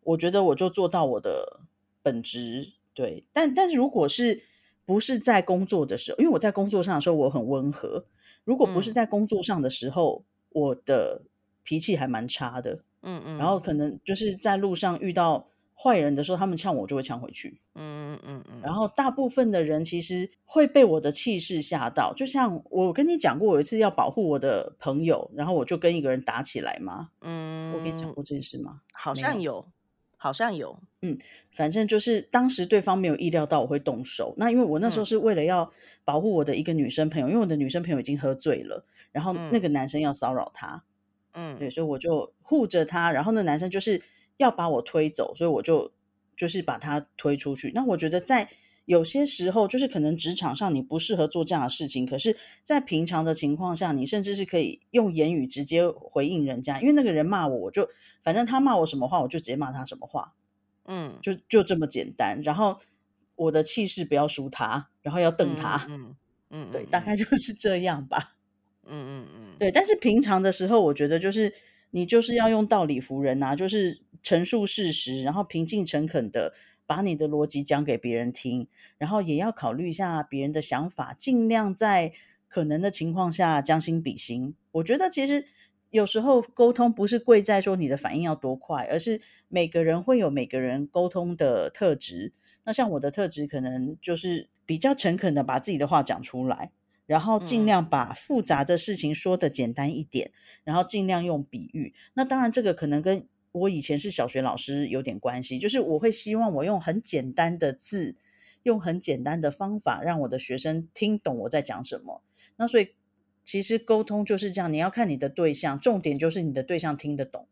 我觉得我就做到我的本职。对，但但是如果是不是在工作的时候，因为我在工作上的时候我很温和，如果不是嗯在工作上的时候，我的脾气还蛮差的。嗯嗯，然后可能就是在路上遇到坏人的时候，他们呛我，就会呛回去。嗯嗯嗯嗯，然后大部分的人其实会被我的气势吓到，就像我跟你讲过，有一次要保护我的朋友，然后我就跟一个人打起来嘛。嗯，我跟你讲过这件事吗？好像有，好像有。嗯反正就是当时对方没有意料到我会动手，那因为我那时候嗯是为了要保护我的一个女生朋友，因为我的女生朋友已经喝醉了，然后那嗯个男生要骚扰她，嗯对，所以我就护着他，然后那男生就是要把我推走，所以我就就是把他推出去。那我觉得在有些时候，就是可能职场上你不适合做这样的事情，可是，在平常的情况下，你甚至是可以用言语直接回应人家，因为那个人骂我，我就反正他骂我什么话，我就直接骂他什么话，嗯，就就这么简单。然后我的气势不要输他，然后要瞪他，嗯嗯，对，大概就是这样吧。嗯嗯嗯，对，但是平常的时候，我觉得就是你就是要用道理服人啊，就是陈述事实，然后平静诚恳的把你的逻辑讲给别人听，然后也要考虑一下别人的想法，尽量在可能的情况下将心比心。我觉得其实有时候沟通不是贵在说你的反应要多快，而是每个人会有每个人沟通的特质。那像我的特质，可能就是比较诚恳的把自己的话讲出来，然后尽嗯量把复杂的事情说的简单一点，然后尽量用比喻。那当然，这个可能跟我以前是小学老师有点关系，就是我会希望我用很简单的字，用很简单的方法，让我的学生听懂我在讲什么。那所以其实沟通就是这样，你要看你的对象，重点就是你的对象听得懂，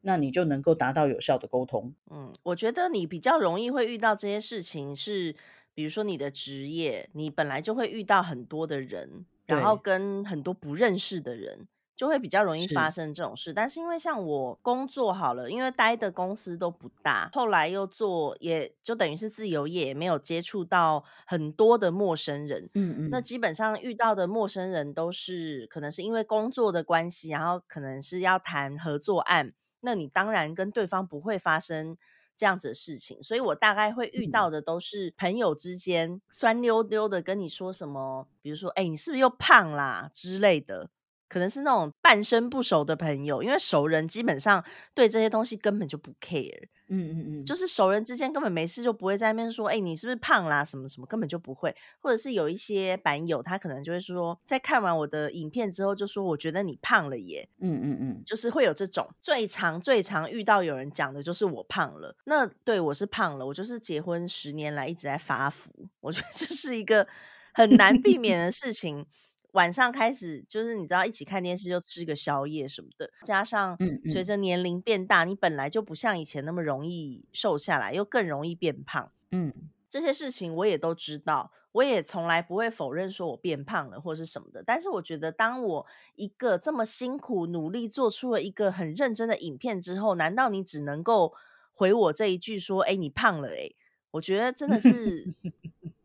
那你就能够达到有效的沟通。嗯，我觉得你比较容易会遇到这些事情是，比如说你的职业，你本来就会遇到很多的人，然后，跟很多不认识的人，就会比较容易发，生这种事。但是因为像我工作好了，因为待的公司都不大，后来又做，也就等于是自由业，也没有接触到很多的陌生人。嗯嗯那基本上遇到的陌生人都是可能是因为工作的关系，然后可能是要谈合作案，那你当然跟对方不会发生这样子的事情，所以我大概会遇嗯，到的都是朋友之间酸溜溜的跟你说什么，比如说，哎、你是不是又胖啦？之类的。可能是那种半生不熟的朋友，因为熟人基本上对这些东西根本就不 care，嗯嗯嗯，就是熟人之间根本没事就不会在那边说，哎、你是不是胖啦？什么什么，根本就不会。或者是有一些版友，他可能就会说，在看完我的影片之后，就说我觉得你胖了耶，嗯嗯嗯，就是会有这种最常最常遇到有人讲的就是我胖了。那对我是胖了，我就是结婚十年来一直在发福，我觉得这是一个很难避免的事情。晚上开始就是你知道一起看电视就吃个宵夜什么的，加上随着年龄变大，你本来就不像以前那么容易瘦下来，又更容易变胖。嗯，这些事情我也都知道，我也从来不会否认说我变胖了或是什么的。但是我觉得，当我一个这么辛苦努力做出了一个很认真的影片之后，难道你只能够回我这一句说：“哎、你胖了、欸？”我觉得真的 是，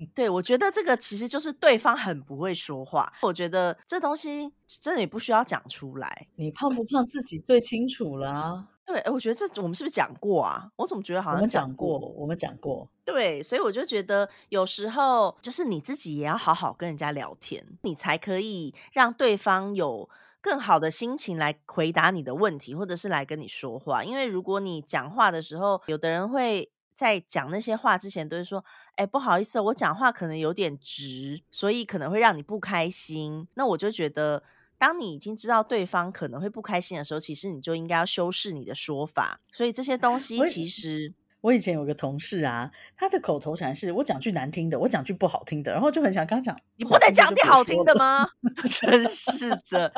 对我觉得这个其实就是对方很不会说话。我觉得这东西真的也不需要讲出来。你胖不胖自己最清楚啦。对，诶我觉得这我们是不是讲过啊？我怎么觉得好像讲们讲，过？我们讲过，对，所以我就觉得有时候就是你自己也要好好跟人家聊天，你才可以让对方有更好的心情来回答你的问题，或者是来跟你说话。因为如果你讲话的时候，有的人会在讲那些话之前都是说：“哎，不好意思哦，我讲话可能有点直，所以可能会让你不开心。”那我就觉得。当你已经知道对方可能会不开心的时候，其实你就应该要修饰你的说法。所以这些东西其实我以前有个同事啊，他的口头禅是我讲句难听的，我讲句不好听的，然后就很想跟他讲，你不能讲点好。听的吗？真是的，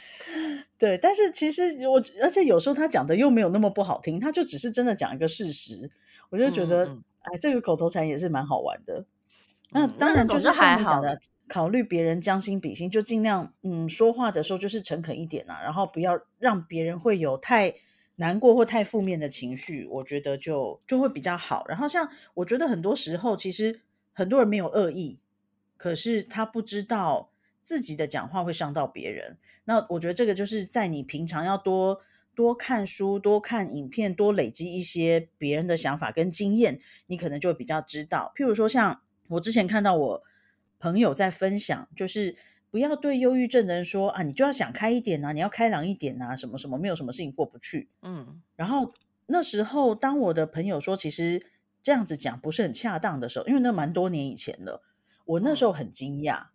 对，但是其实我，而且有时候他讲的又没有那么不好听，他就只是真的讲一个事实，我就觉得，哎，这个口头禅也是蛮好玩的。那嗯，当然就是。像你讲的，考虑别人将心比心，就尽量嗯说话的时候就是诚恳一点啊，然后不要让别人会有太难过或太负面的情绪，我觉得就就会比较好。然后像我觉得很多时候其实很多人没有恶意，可是他不知道自己的讲话会伤到别人。那我觉得这个就是在你平常要多多看书、多看影片、多累积一些别人的想法跟经验，你可能就会比较知道。譬如说，像我之前看到我朋友在分享，就是不要对忧郁症的人说啊，你就要想开一点啊，你要开朗一点啊，什么什么，没有什么事情过不去。嗯然后那时候，当我的朋友说其实这样子讲不是很恰当的时候，因为那蛮多年以前了，我那时候很惊讶。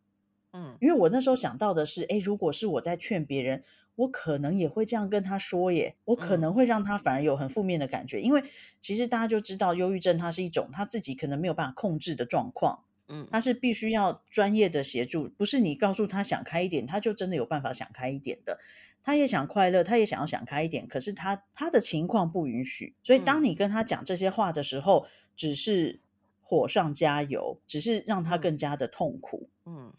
嗯因为我那时候想到的是，诶，如果是我在劝别人，我可能也会这样跟他说耶，我可嗯。能会让他反而有很负面的感觉，因为其实大家就知道，忧郁症它是一种他自己可能没有办法控制的状况，嗯。他是必须要专业的协助，不是你告诉他想开一点，他就真的有办法想开一点的。他也想快乐，他也想要想开一点，可是他他的情况不允许，所以当嗯。你跟他讲这些话的时候，只是火上加油，只是让他嗯。更加的痛苦。嗯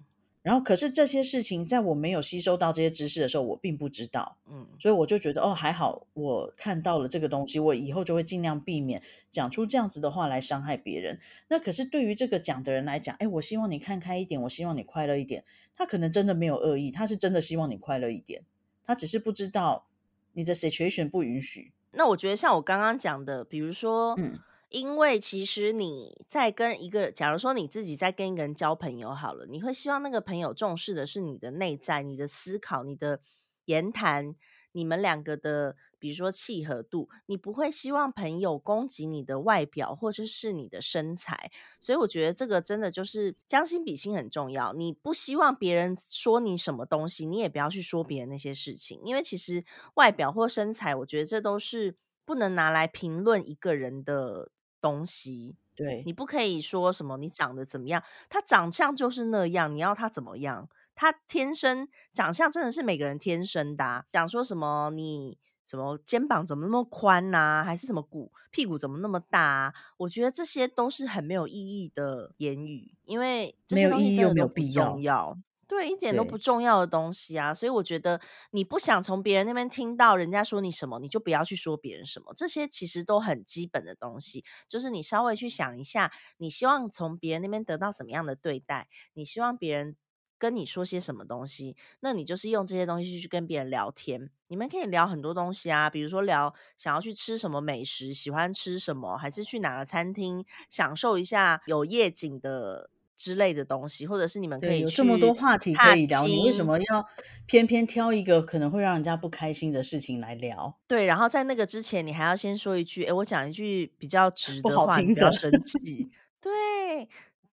然后，可是这些事情在我没有吸收到这些知识的时候，我并不知道，嗯所以我就觉得哦，还好我看到了这个东西，我以后就会尽量避免讲出这样子的话来伤害别人。那可是对于这个讲的人来讲，哎，我希望你看开一点，我希望你快乐一点。他可能真的没有恶意，他是真的希望你快乐一点，他只是不知道你的 situation 不允许。那我觉得像我刚刚讲的，比如说，嗯因为其实你在跟一个，假如说你自己在跟一个人交朋友好了，你会希望那个朋友重视的是你的内在、你的思考、你的言谈、你们两个的，比如说契合度，你不会希望朋友攻击你的外表或者是你的身材，所以我觉得这个真的就是将心比心很重要。你不希望别人说你什么东西，你也不要去说别人那些事情，因为其实外表或身材，我觉得这都是不能拿来评论一个人的东西。对你不可以说什么你长得怎么样，他长相就是那样，你要他怎么样？他天生长相真的是每个人天生的、啊。讲说什么你什么肩膀怎么那么宽呐、还是什么骨屁股怎么那么大、啊？我觉得这些都是很没有意义的言语，因为这些东西没有意义又真的没有必要。对，一点都不重要的东西啊，所以我觉得你不想从别人那边听到人家说你什么，你就不要去说别人什么，这些其实都很基本的东西，就是你稍微去想一下，你希望从别人那边得到怎么样的对待，你希望别人跟你说些什么东西，那你就是用这些东西去跟别人聊天。你们可以聊很多东西啊，比如说聊想要去吃什么美食，喜欢吃什么，还是去哪个餐厅享受一下有夜景的之类的东西，或者是你们可，以有这么多话题可以聊，你为什么要偏偏挑一个可能会让人家不开心的事情来聊？对，然后在那个之前，你还要先说一句，哎，我讲一句比较直不好的话，你听的不要生气。对，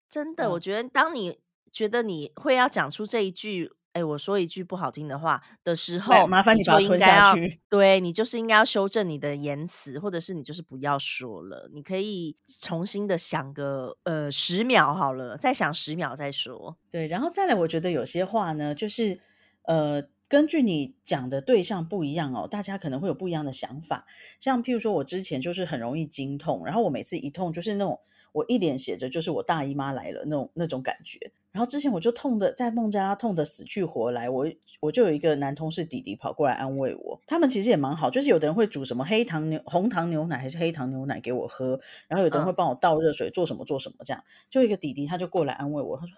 真的，我嗯，觉得当你觉得你会要讲出这一句，诶，我说一句不好听的话的时，候，麻烦你把它吞下去。对你就是应该要修正你的言辞，或者是你就是不要说了，你可以重新的想个呃十秒好了，再想十秒再说。对，然后再来，我觉得有些话呢，就是呃，根据你讲的对象不一样哦，大家可能会有不一样的想法。像譬如说，我之前就是很容易经痛，然后我每次一痛就是那种我一脸写着就是我大姨妈来了那种那种感觉。然后之前我就痛的在孟加拉痛的死去活来，我我就有一个男同事弟弟跑过来安慰我，他们其实也蛮好，就是有的人会煮什么黑糖牛红糖牛奶还是黑糖牛奶给我喝，然后有的人会嗯，帮我倒热水做什么做什么这样。就一个弟弟他就过来安慰我，他说。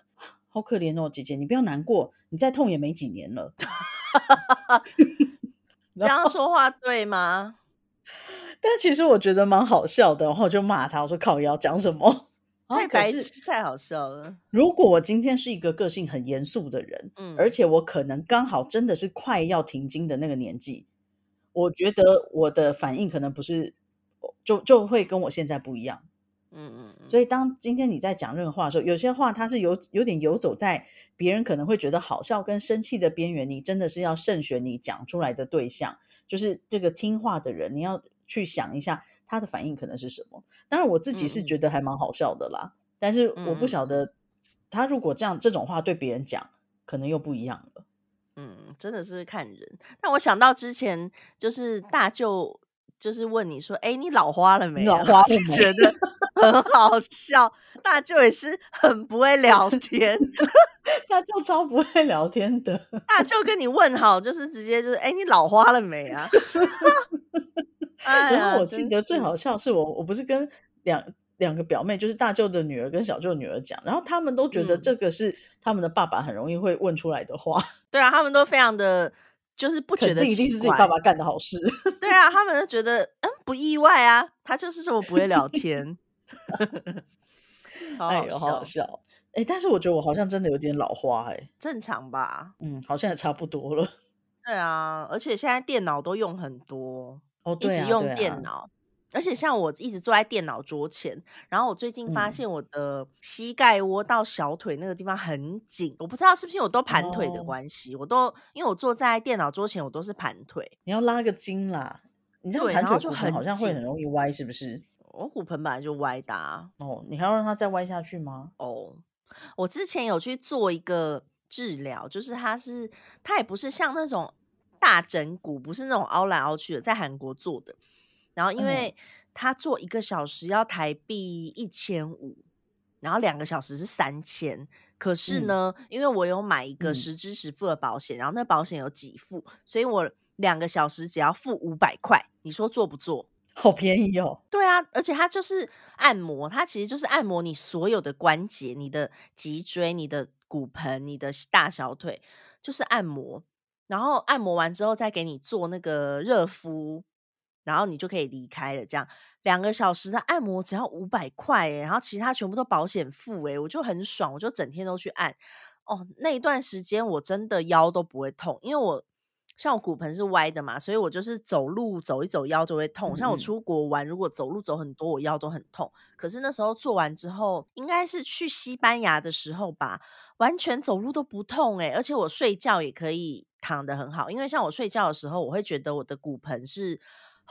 好可怜哦，姐姐，你不要难过，你再痛也没几年了。这样说话对吗？但其实我觉得蛮好笑的，然后我就骂他，我说靠腰讲什么？太白痴，太好笑了。如果我今天是一个个性很严肃的人，而嗯且我可能刚好真的是快要停经的那个年纪，我觉得我的反应可能不是，就就会跟我现在不一样。嗯嗯嗯。所以，当今天你在讲任何话的时候，有些话它是有有点游走在别人可能会觉得好笑跟生气的边缘，你真的是要慎选你讲出来的对象，就是这个听话的人，你要去想一下他的反应可能是什么。当然，我自己是觉得还蛮好笑的啦，但是我不晓得他如果这样这种话对别人讲，可能又不一样了。嗯，真的是看人。但我想到之前就是大舅，就是问你说：“哎，你老花了你没啊？”老花了就没？觉得很好笑。大舅也是很不会聊天，他就超不会聊天的。大舅跟你问好，就是直接就是：“哎，你老花了没啊？”哎 然后我记得最，好笑是我我不是跟两两个表妹，就是大舅的女儿跟小舅的女儿讲，然后他们都觉得嗯，这个是他们的爸爸很容易会问出来的话，对啊，他们都非常的，就是不觉得一定是自己爸。爸干的好事。对啊，他们就觉得嗯不意外啊，他就是这么不会聊天，超好哎呦，好好笑，笑！哎，但是我觉得我好像真的有点老花哎，正常吧？嗯，好像也差不多了。对啊，而且现在电脑都用很多，哦，对啊，一直用电脑，而且像我一直坐在电脑桌前，然后我最近发嗯，现我的膝盖窝到小腿那个地方很紧，我不知道是不是我都盘腿的哦，关系，我都因为我坐在电脑桌前，我都是盘腿，你要拉个筋啦，你这样对，盘腿就腿骨盆好像会很，容易歪，是不是？我骨盆本来就歪的啊。哦，你还要让它再歪下去吗？哦，我之前有去做一个治疗，就是它是它也不是像那种大整骨，不是那种凹来凹去的，在韩国做的。然后因嗯，为他做一个小时要台币一千五，然后两个小时是三千。可是嗯，呢，因为我有买一个嗯，实支实付的保险，然后那保险有给付，所以我两个小时只要付五百块。你说做不做？好便宜哦。对啊，而且它就是按摩，它其实就是按摩你所有的关节，你的脊椎、你的骨盆、你的大小腿，就是按摩。然后按摩完之后，再给你做那个热敷，然后你就可以离开了。这样两个小时的按摩只要五百块诶，然后其他全部都保险付诶，我就很爽，我就整天都去按。哦，那一段时间我真的腰都不会痛，因为我像我骨盆是歪的嘛，所以我就是走路走一走腰就会痛。像我出国玩，如果走路走很多，我腰都很痛。可是那时候做完之后，应该是去西班牙的时候吧，完全走路都不痛诶、而且我睡觉也可以躺得很好，因为像我睡觉的时候，我会觉得我的骨盆是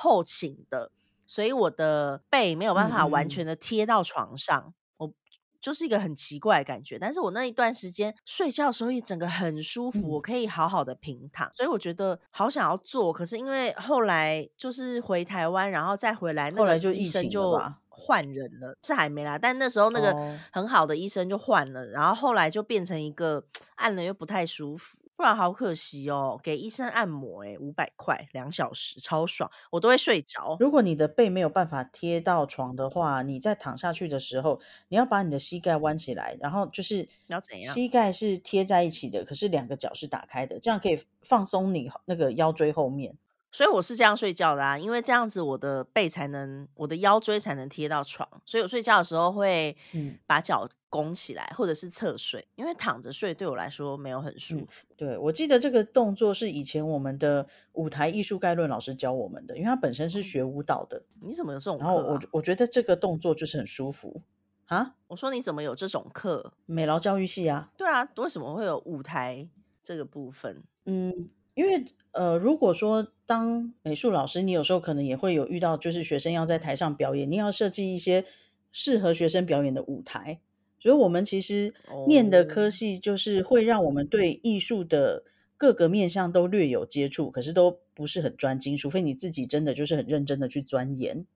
后倾的，所以我的背没有办法完全的贴到床上，我就是一个很奇怪的感觉。但是我那一段时间睡觉的时候也整个很舒服，嗯我可以好好的平躺，所以我觉得好想要做。可是因为后来就是回台湾，然后再回来，那后来就医生就换人了，是还没啦。但那时候那个哦很好的医生就换了，然后后来就变成一个 按了又不太舒服。不然好可惜哦，给医生按摩诶、五百块两小时，超爽，我都会睡着。如果你的背没有办法贴到床的话，你在躺下去的时候，你要把你的膝盖弯起来，然后就是要怎样膝盖是贴在一起的，可是两个脚是打开的，这样可以放松你那个腰椎后面。所以我是这样睡觉的啊，因为这样子我的背才能，我的腰椎才能贴到床，所以我睡觉的时候会嗯把脚拱起来，或者是侧睡，因为躺着睡对我来说没有很舒嗯服。对，我记得这个动作是以前我们的舞台艺术概论老师教我们的，因为他本身是学舞蹈的，你怎么有这种课、啊？然后我我觉得这个动作就是很舒服啊，我说你怎么有这种课？美劳教育系啊，对啊，为什么会有舞台这个部分？嗯，因为呃，如果说当美术老师，你有时候可能也会有遇到，就是学生要在台上表演，你要设计一些适合学生表演的舞台。所以，我们其实念的科哦系就是会让我们对艺术的各个面向都略有接触，可是都不是很专精，除非你自己真的就是很认真的去钻研。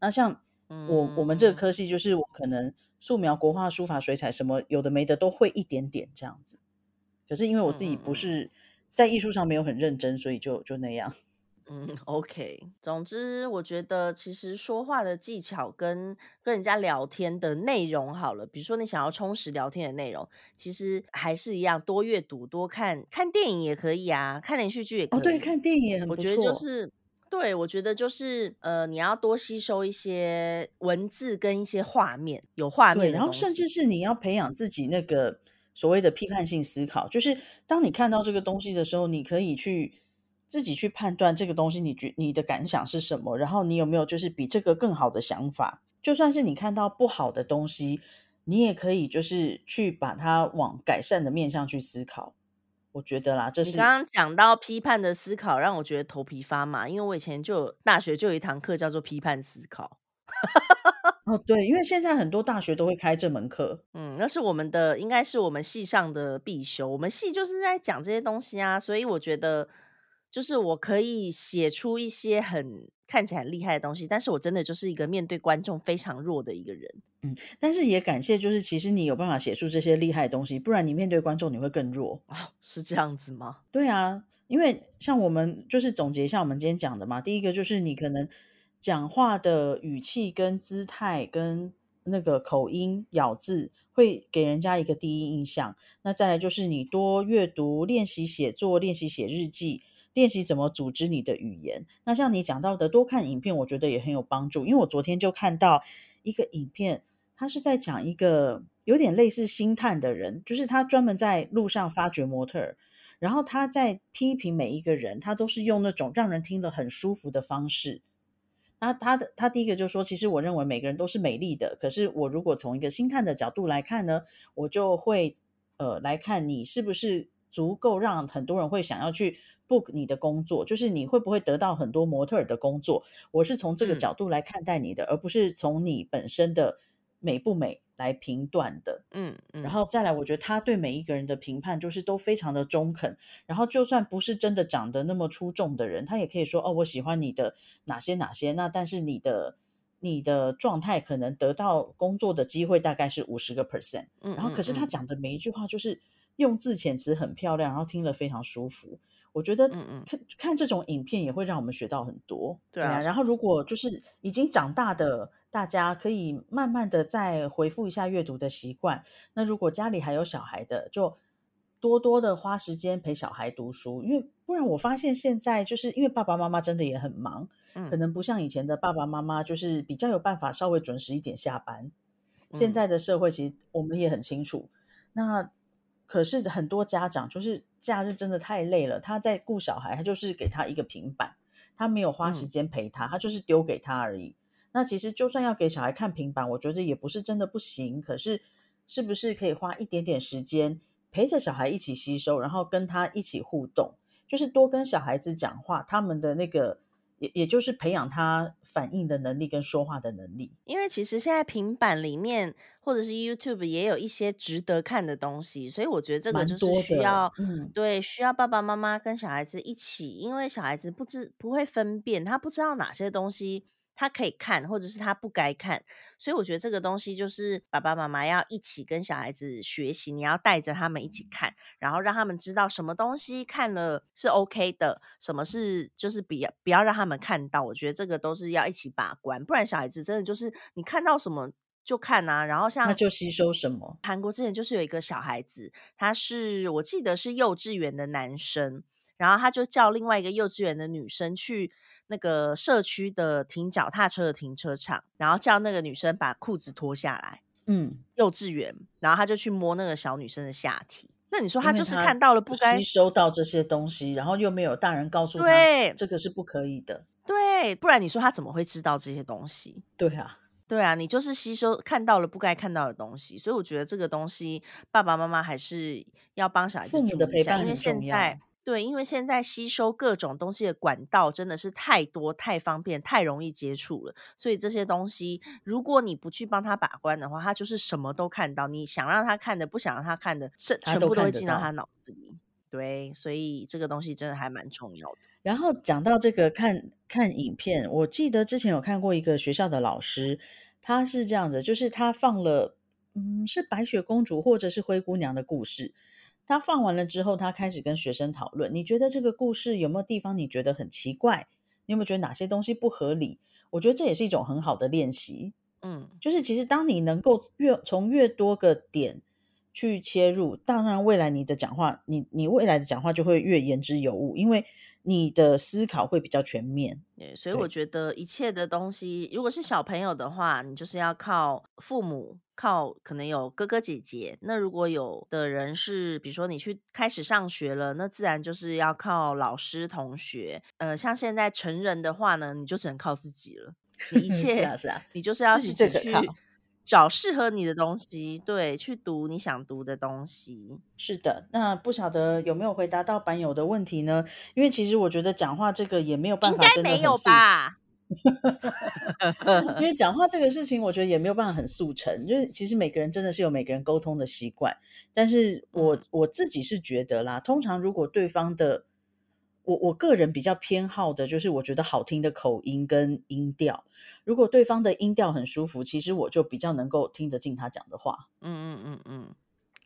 那像我我们这个嗯科系，就是我可能素描、国画、书法、水彩什么有的没的都会一点点这样子。可是因为我自己不是在艺术上没有很认真，所以就就那样。嗯，OK。总之，我觉得其实说话的技巧跟跟人家聊天的内容好了，比如说你想要充实聊天的内容，其实还是一样，多阅读、多看看电影也可以啊，看连续剧也可以。哦，对，看电影也很不我觉得就。是。对，我觉得就是呃，你要多吸收一些文字跟一些画面，有画，面然后甚至。是你要培养自己那个所谓的批判性思考，就是当你看到这个东西的时候，你可以去自己去判断这个东西你觉你的感想是什么，然后你有没有就是比这个更好的想法。就算是你看到不好的东西，你也可以就是去把它往改善的面向去思考。我觉得啦，这是你刚刚讲到批判的思考，让我觉得头皮发麻，因为我以前就大学就有一堂课叫做批判思考。哦，对，因为现在很多大学都会开这门课。嗯，那是我们的，应该是我们系上的必修。我们系就是在讲这些东西啊，所以我觉得，就是我可以写出一些很看起来很厉害的东西，但是我真的就是一个面对观众非常弱的一个人。嗯，但是也感谢，就是其实你有办法写出这些厉害的东西，不然你面对观众你会更弱。哦，是这样子吗？对啊，因为像我们就是总结一下我们今天讲的嘛，第一个就是你可能讲话的语气跟姿态跟那个口音咬字会给人家一个第一印象。那再来就是你多阅读、练习写作、练习写日记。练习怎么组织你的语言。那像你讲到的，多看影片，我觉得也很有帮助。因为我昨天就看到一个影片，他是在讲一个有点类似星探的人，就是他专门在路上发掘模特儿，然后他在批评每一个人，他都是用那种让人听了很舒服的方式。那他的他第一个就说，其实我认为每个人都是美丽的，可是我如果从一个星探的角度来看呢，我就会呃来看你是不是足够让很多人会想要去 book 你的工作，就是你会不会得到很多模特儿的工作。我是从这个嗯角度来看待你的，而不是从你本身的美不美来评断的。嗯嗯，然后再来，我觉得他对每一个人的评判就是都非常的中肯。然后就算不是真的长得那么出众的人，他也可以说哦，我喜欢你的哪些哪些。那但是你的你的状态可能得到工作的机会大概是五十个 percent。嗯，然后可是他嗯讲的每一句话就是用字遣词很漂亮，然后听了非常舒服。我觉得看看这种影片也会让我们学到很多。对啊然后如果就是已经长大的大家，可以慢慢的再回复一下阅读的习惯。那如果家里还有小孩的，就多多的花时间陪小孩读书，因为不然我发现现在就是因为爸爸妈妈真的也很忙，可嗯能不像以前的爸爸妈妈，就是比较有办法稍微准时一点下班。现嗯在的社会其实我们也很清楚，那可是很多家长就是假日真的太累了，他在顾小孩，他就是给他一个平板，他没有花时嗯间陪他，他就是丢给他而已。那其实就算要给小孩看平板，我觉得也不是真的不行。可是是不是可以花一点点时间陪着小孩一起吸收，然后跟他一起互动，就是多跟小孩子讲话，他们的那个也也就是培养他反应的能力跟说话的能力。因为其实现在平板里面或者是 YouTube 也有一些值得看的东西，所以我觉得这个就是需要，嗯对，需要爸爸妈妈跟小孩子一起，因为小孩子不知不会分辨，他不知道哪些东西他可以看，或者是他不该看，所以我觉得这个东西就是爸爸妈妈要一起跟小孩子学习，你要带着他们一起看，然后让他们知道什么东西看了是 OK 的，什么是就是不要不要让他们看到。我觉得这个都是要一起把关，不然小孩子真的就是你看到什么就看啊。然后像那像就吸收什么？韩国之前就是有一个小孩子，他是我记得是幼稚园的男生，然后他就叫另外一个幼稚园的女生去那个社区的停脚踏车的停车场，然后叫那个女生把裤子脱下来。嗯，幼稚园，然后他就去摸那个小女生的下体。那你说他就是看到了不该吸收到这些东西，然后又没有大人告诉他对这个是不可以的。对，不然你说他怎么会知道这些东西？对啊，对啊，你就是吸收看到了不该看到的东西，所以我觉得这个东西爸爸妈妈还是要帮小孩子父母的陪伴很重现在要。对，因为现在吸收各种东西的管道真的是太多、太方便、太容易接触了，所以这些东西如果你不去帮他把关的话，他就是什么都看到，你想让他看的、不想让他看的，是他全部都会进到他脑子里。对，所以这个东西真的还蛮重要的。然后讲到这个看看影片，我记得之前有看过一个学校的老师，他是这样子，就是他放了，嗯，是白雪公主或者是灰姑娘的故事。他放完了之后，他开始跟学生讨论，你觉得这个故事有没有地方你觉得很奇怪？你有没有觉得哪些东西不合理？我觉得这也是一种很好的练习。嗯，就是其实当你能够越从越多个点去切入，当然未来你的讲话，你你未来的讲话就会越言之有物，因为你的思考会比较全面。对，所以我觉得一切的东西，如果是小朋友的话，你就是要靠父母，靠可能有哥哥姐姐。那如果有的人是，比如说你去开始上学了，那自然就是要靠老师、同学。呃，像现在成人的话呢，你就只能靠自己了。你一是切，啊，是啊，你就是要自己去。找适合你的东西，对，去读你想读的东西。是的，那不晓得有没有回答到版友的问题呢？因为其实我觉得讲话这个也没有办应该法真的没有吧？因为讲话这个事情，我觉得也没有办法很速成。就是其实每个人真的是有每个人沟通的习惯，但是我嗯我自己是觉得啦，通常如果对方的，我我个人比较偏好的就是我觉得好听的口音跟音调。如果对方的音调很舒服，其实我就比较能够听得进他讲的话。嗯嗯嗯嗯，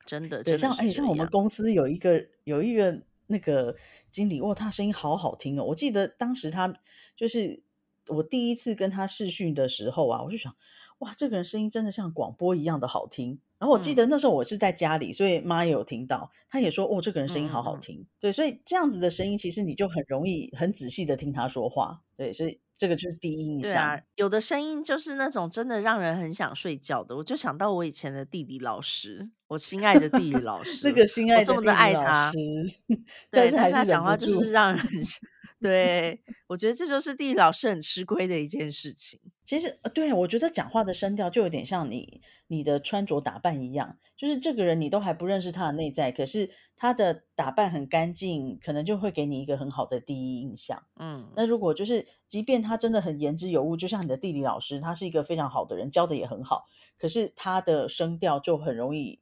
真的，对，像哎，像我们。公司有一个有一个那个经理，哇，他声音好好听哦！我记得当时他就是我第一次跟他试训的时候啊，我就想，哇，这个人声音真的像广播一样的好听。然后我记嗯得那时候我是在家里，所以妈也有听到，她也说，哦，这个人声音好好听。对，所以这样子的声音，其实你就很容易很仔细的听他说话。对，所以这个就是第一印象。，有的声音就是那种真的让人很想睡觉的，我就想到我以前的地理老师，我心爱的地理老 师，那个心爱的地理老，师，对，但是他还是讲话就是。让人 对，我觉得这就是地理老师很吃亏的一件事情。其实，呃对我觉得讲话的声调就有点像你你的穿着打扮一样，就是这个人你都还不认识他的内在，可是他的打扮很干净，可能就会给你一个很好的第一印象。嗯，那如果就是，即便他真的很言之有物，就像你的地理老师，他是一个非常好的人，教的也很好，可是他的声调就很容易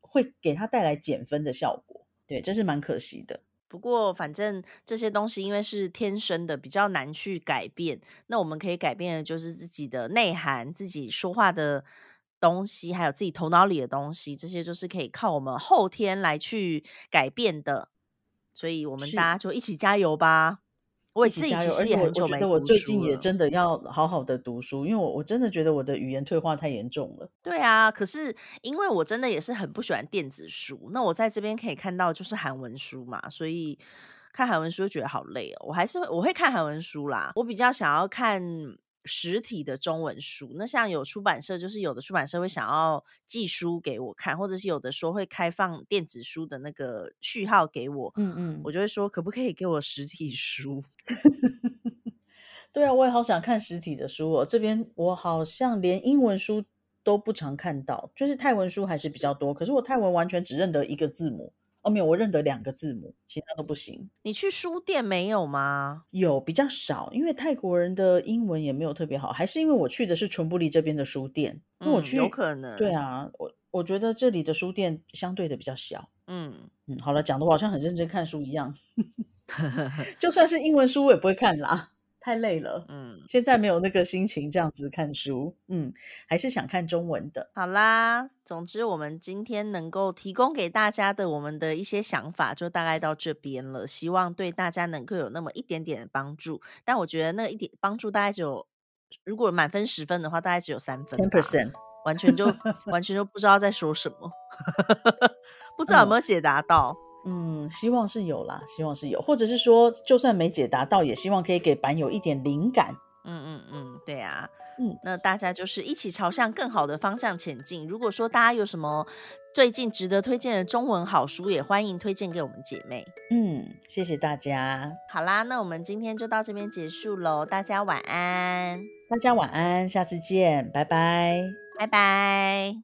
会给他带来减分的效果。对，这是蛮可惜的。不过反正这些东西因为是天生的，比较难去改变。那我们可以改变的就是自己的内涵，自己说话的东西，还有自己头脑里的东西，这些就是可以靠我们后天来去改变的。所以我们大家就一起加油吧！我一自己起加油！而其实也且我我觉很久没读得我最近。也真的要好好的读书，因为我我真的觉得我的语言退化太严重了。对啊，可是因为我真的也是很不喜欢电子书，那我在这边可以看到就是韩文书嘛，所以看韩文书就觉得好累哦。我还是会我会看韩文书啦，我比较想要看实体的中文书。那像有出版社，就是有的出版社会想要寄书给我看，或者是有的说会开放电子书的那个序号给我，嗯嗯，我就会说可不可以给我实体书？对啊，我也好想看实体的书哦。这边我好像连英文书都不常看到，就是泰文书还是比较多。可是我泰文完全只认得一个字母，哦，没有，我认得两个字母，其他都不行。你去书店没有吗？有比较少，因为泰国人的英文也没有特别好，还是因为我去的是纯布里这边的书店，因为我嗯去，有可能。对，啊，我我觉得这里的书店相对的比较小。嗯，嗯，好了，讲的我好像很认真看书一样，就算是英文书我也不会看啦，太累了。嗯，现在没有那个心情这样子看书，嗯，还是想看中文的。好啦，总之我们今天能够提供给大家的我们的一些想法，就大概到这边了。希望对大家能够有那么一点点的帮助，但我觉得那一点帮助大概只有，如果满分十分的话，大概只有三分 Ten percent，完全就完全就不知道在说什么，不知道有没有解答到。嗯，希望是有啦，希望是有，或者是说，就算没解答到，也希望可以给版友一点灵感。嗯嗯嗯，对啊，嗯，那大家就是一起朝向更好的方向前进。如果说大家有什么最近值得推荐的中文好书，也欢迎推荐给我们姐妹。嗯，谢谢大家，好啦，那我们今天就到这边结束喽，大家晚安，大家晚安，下次见，拜拜。拜拜。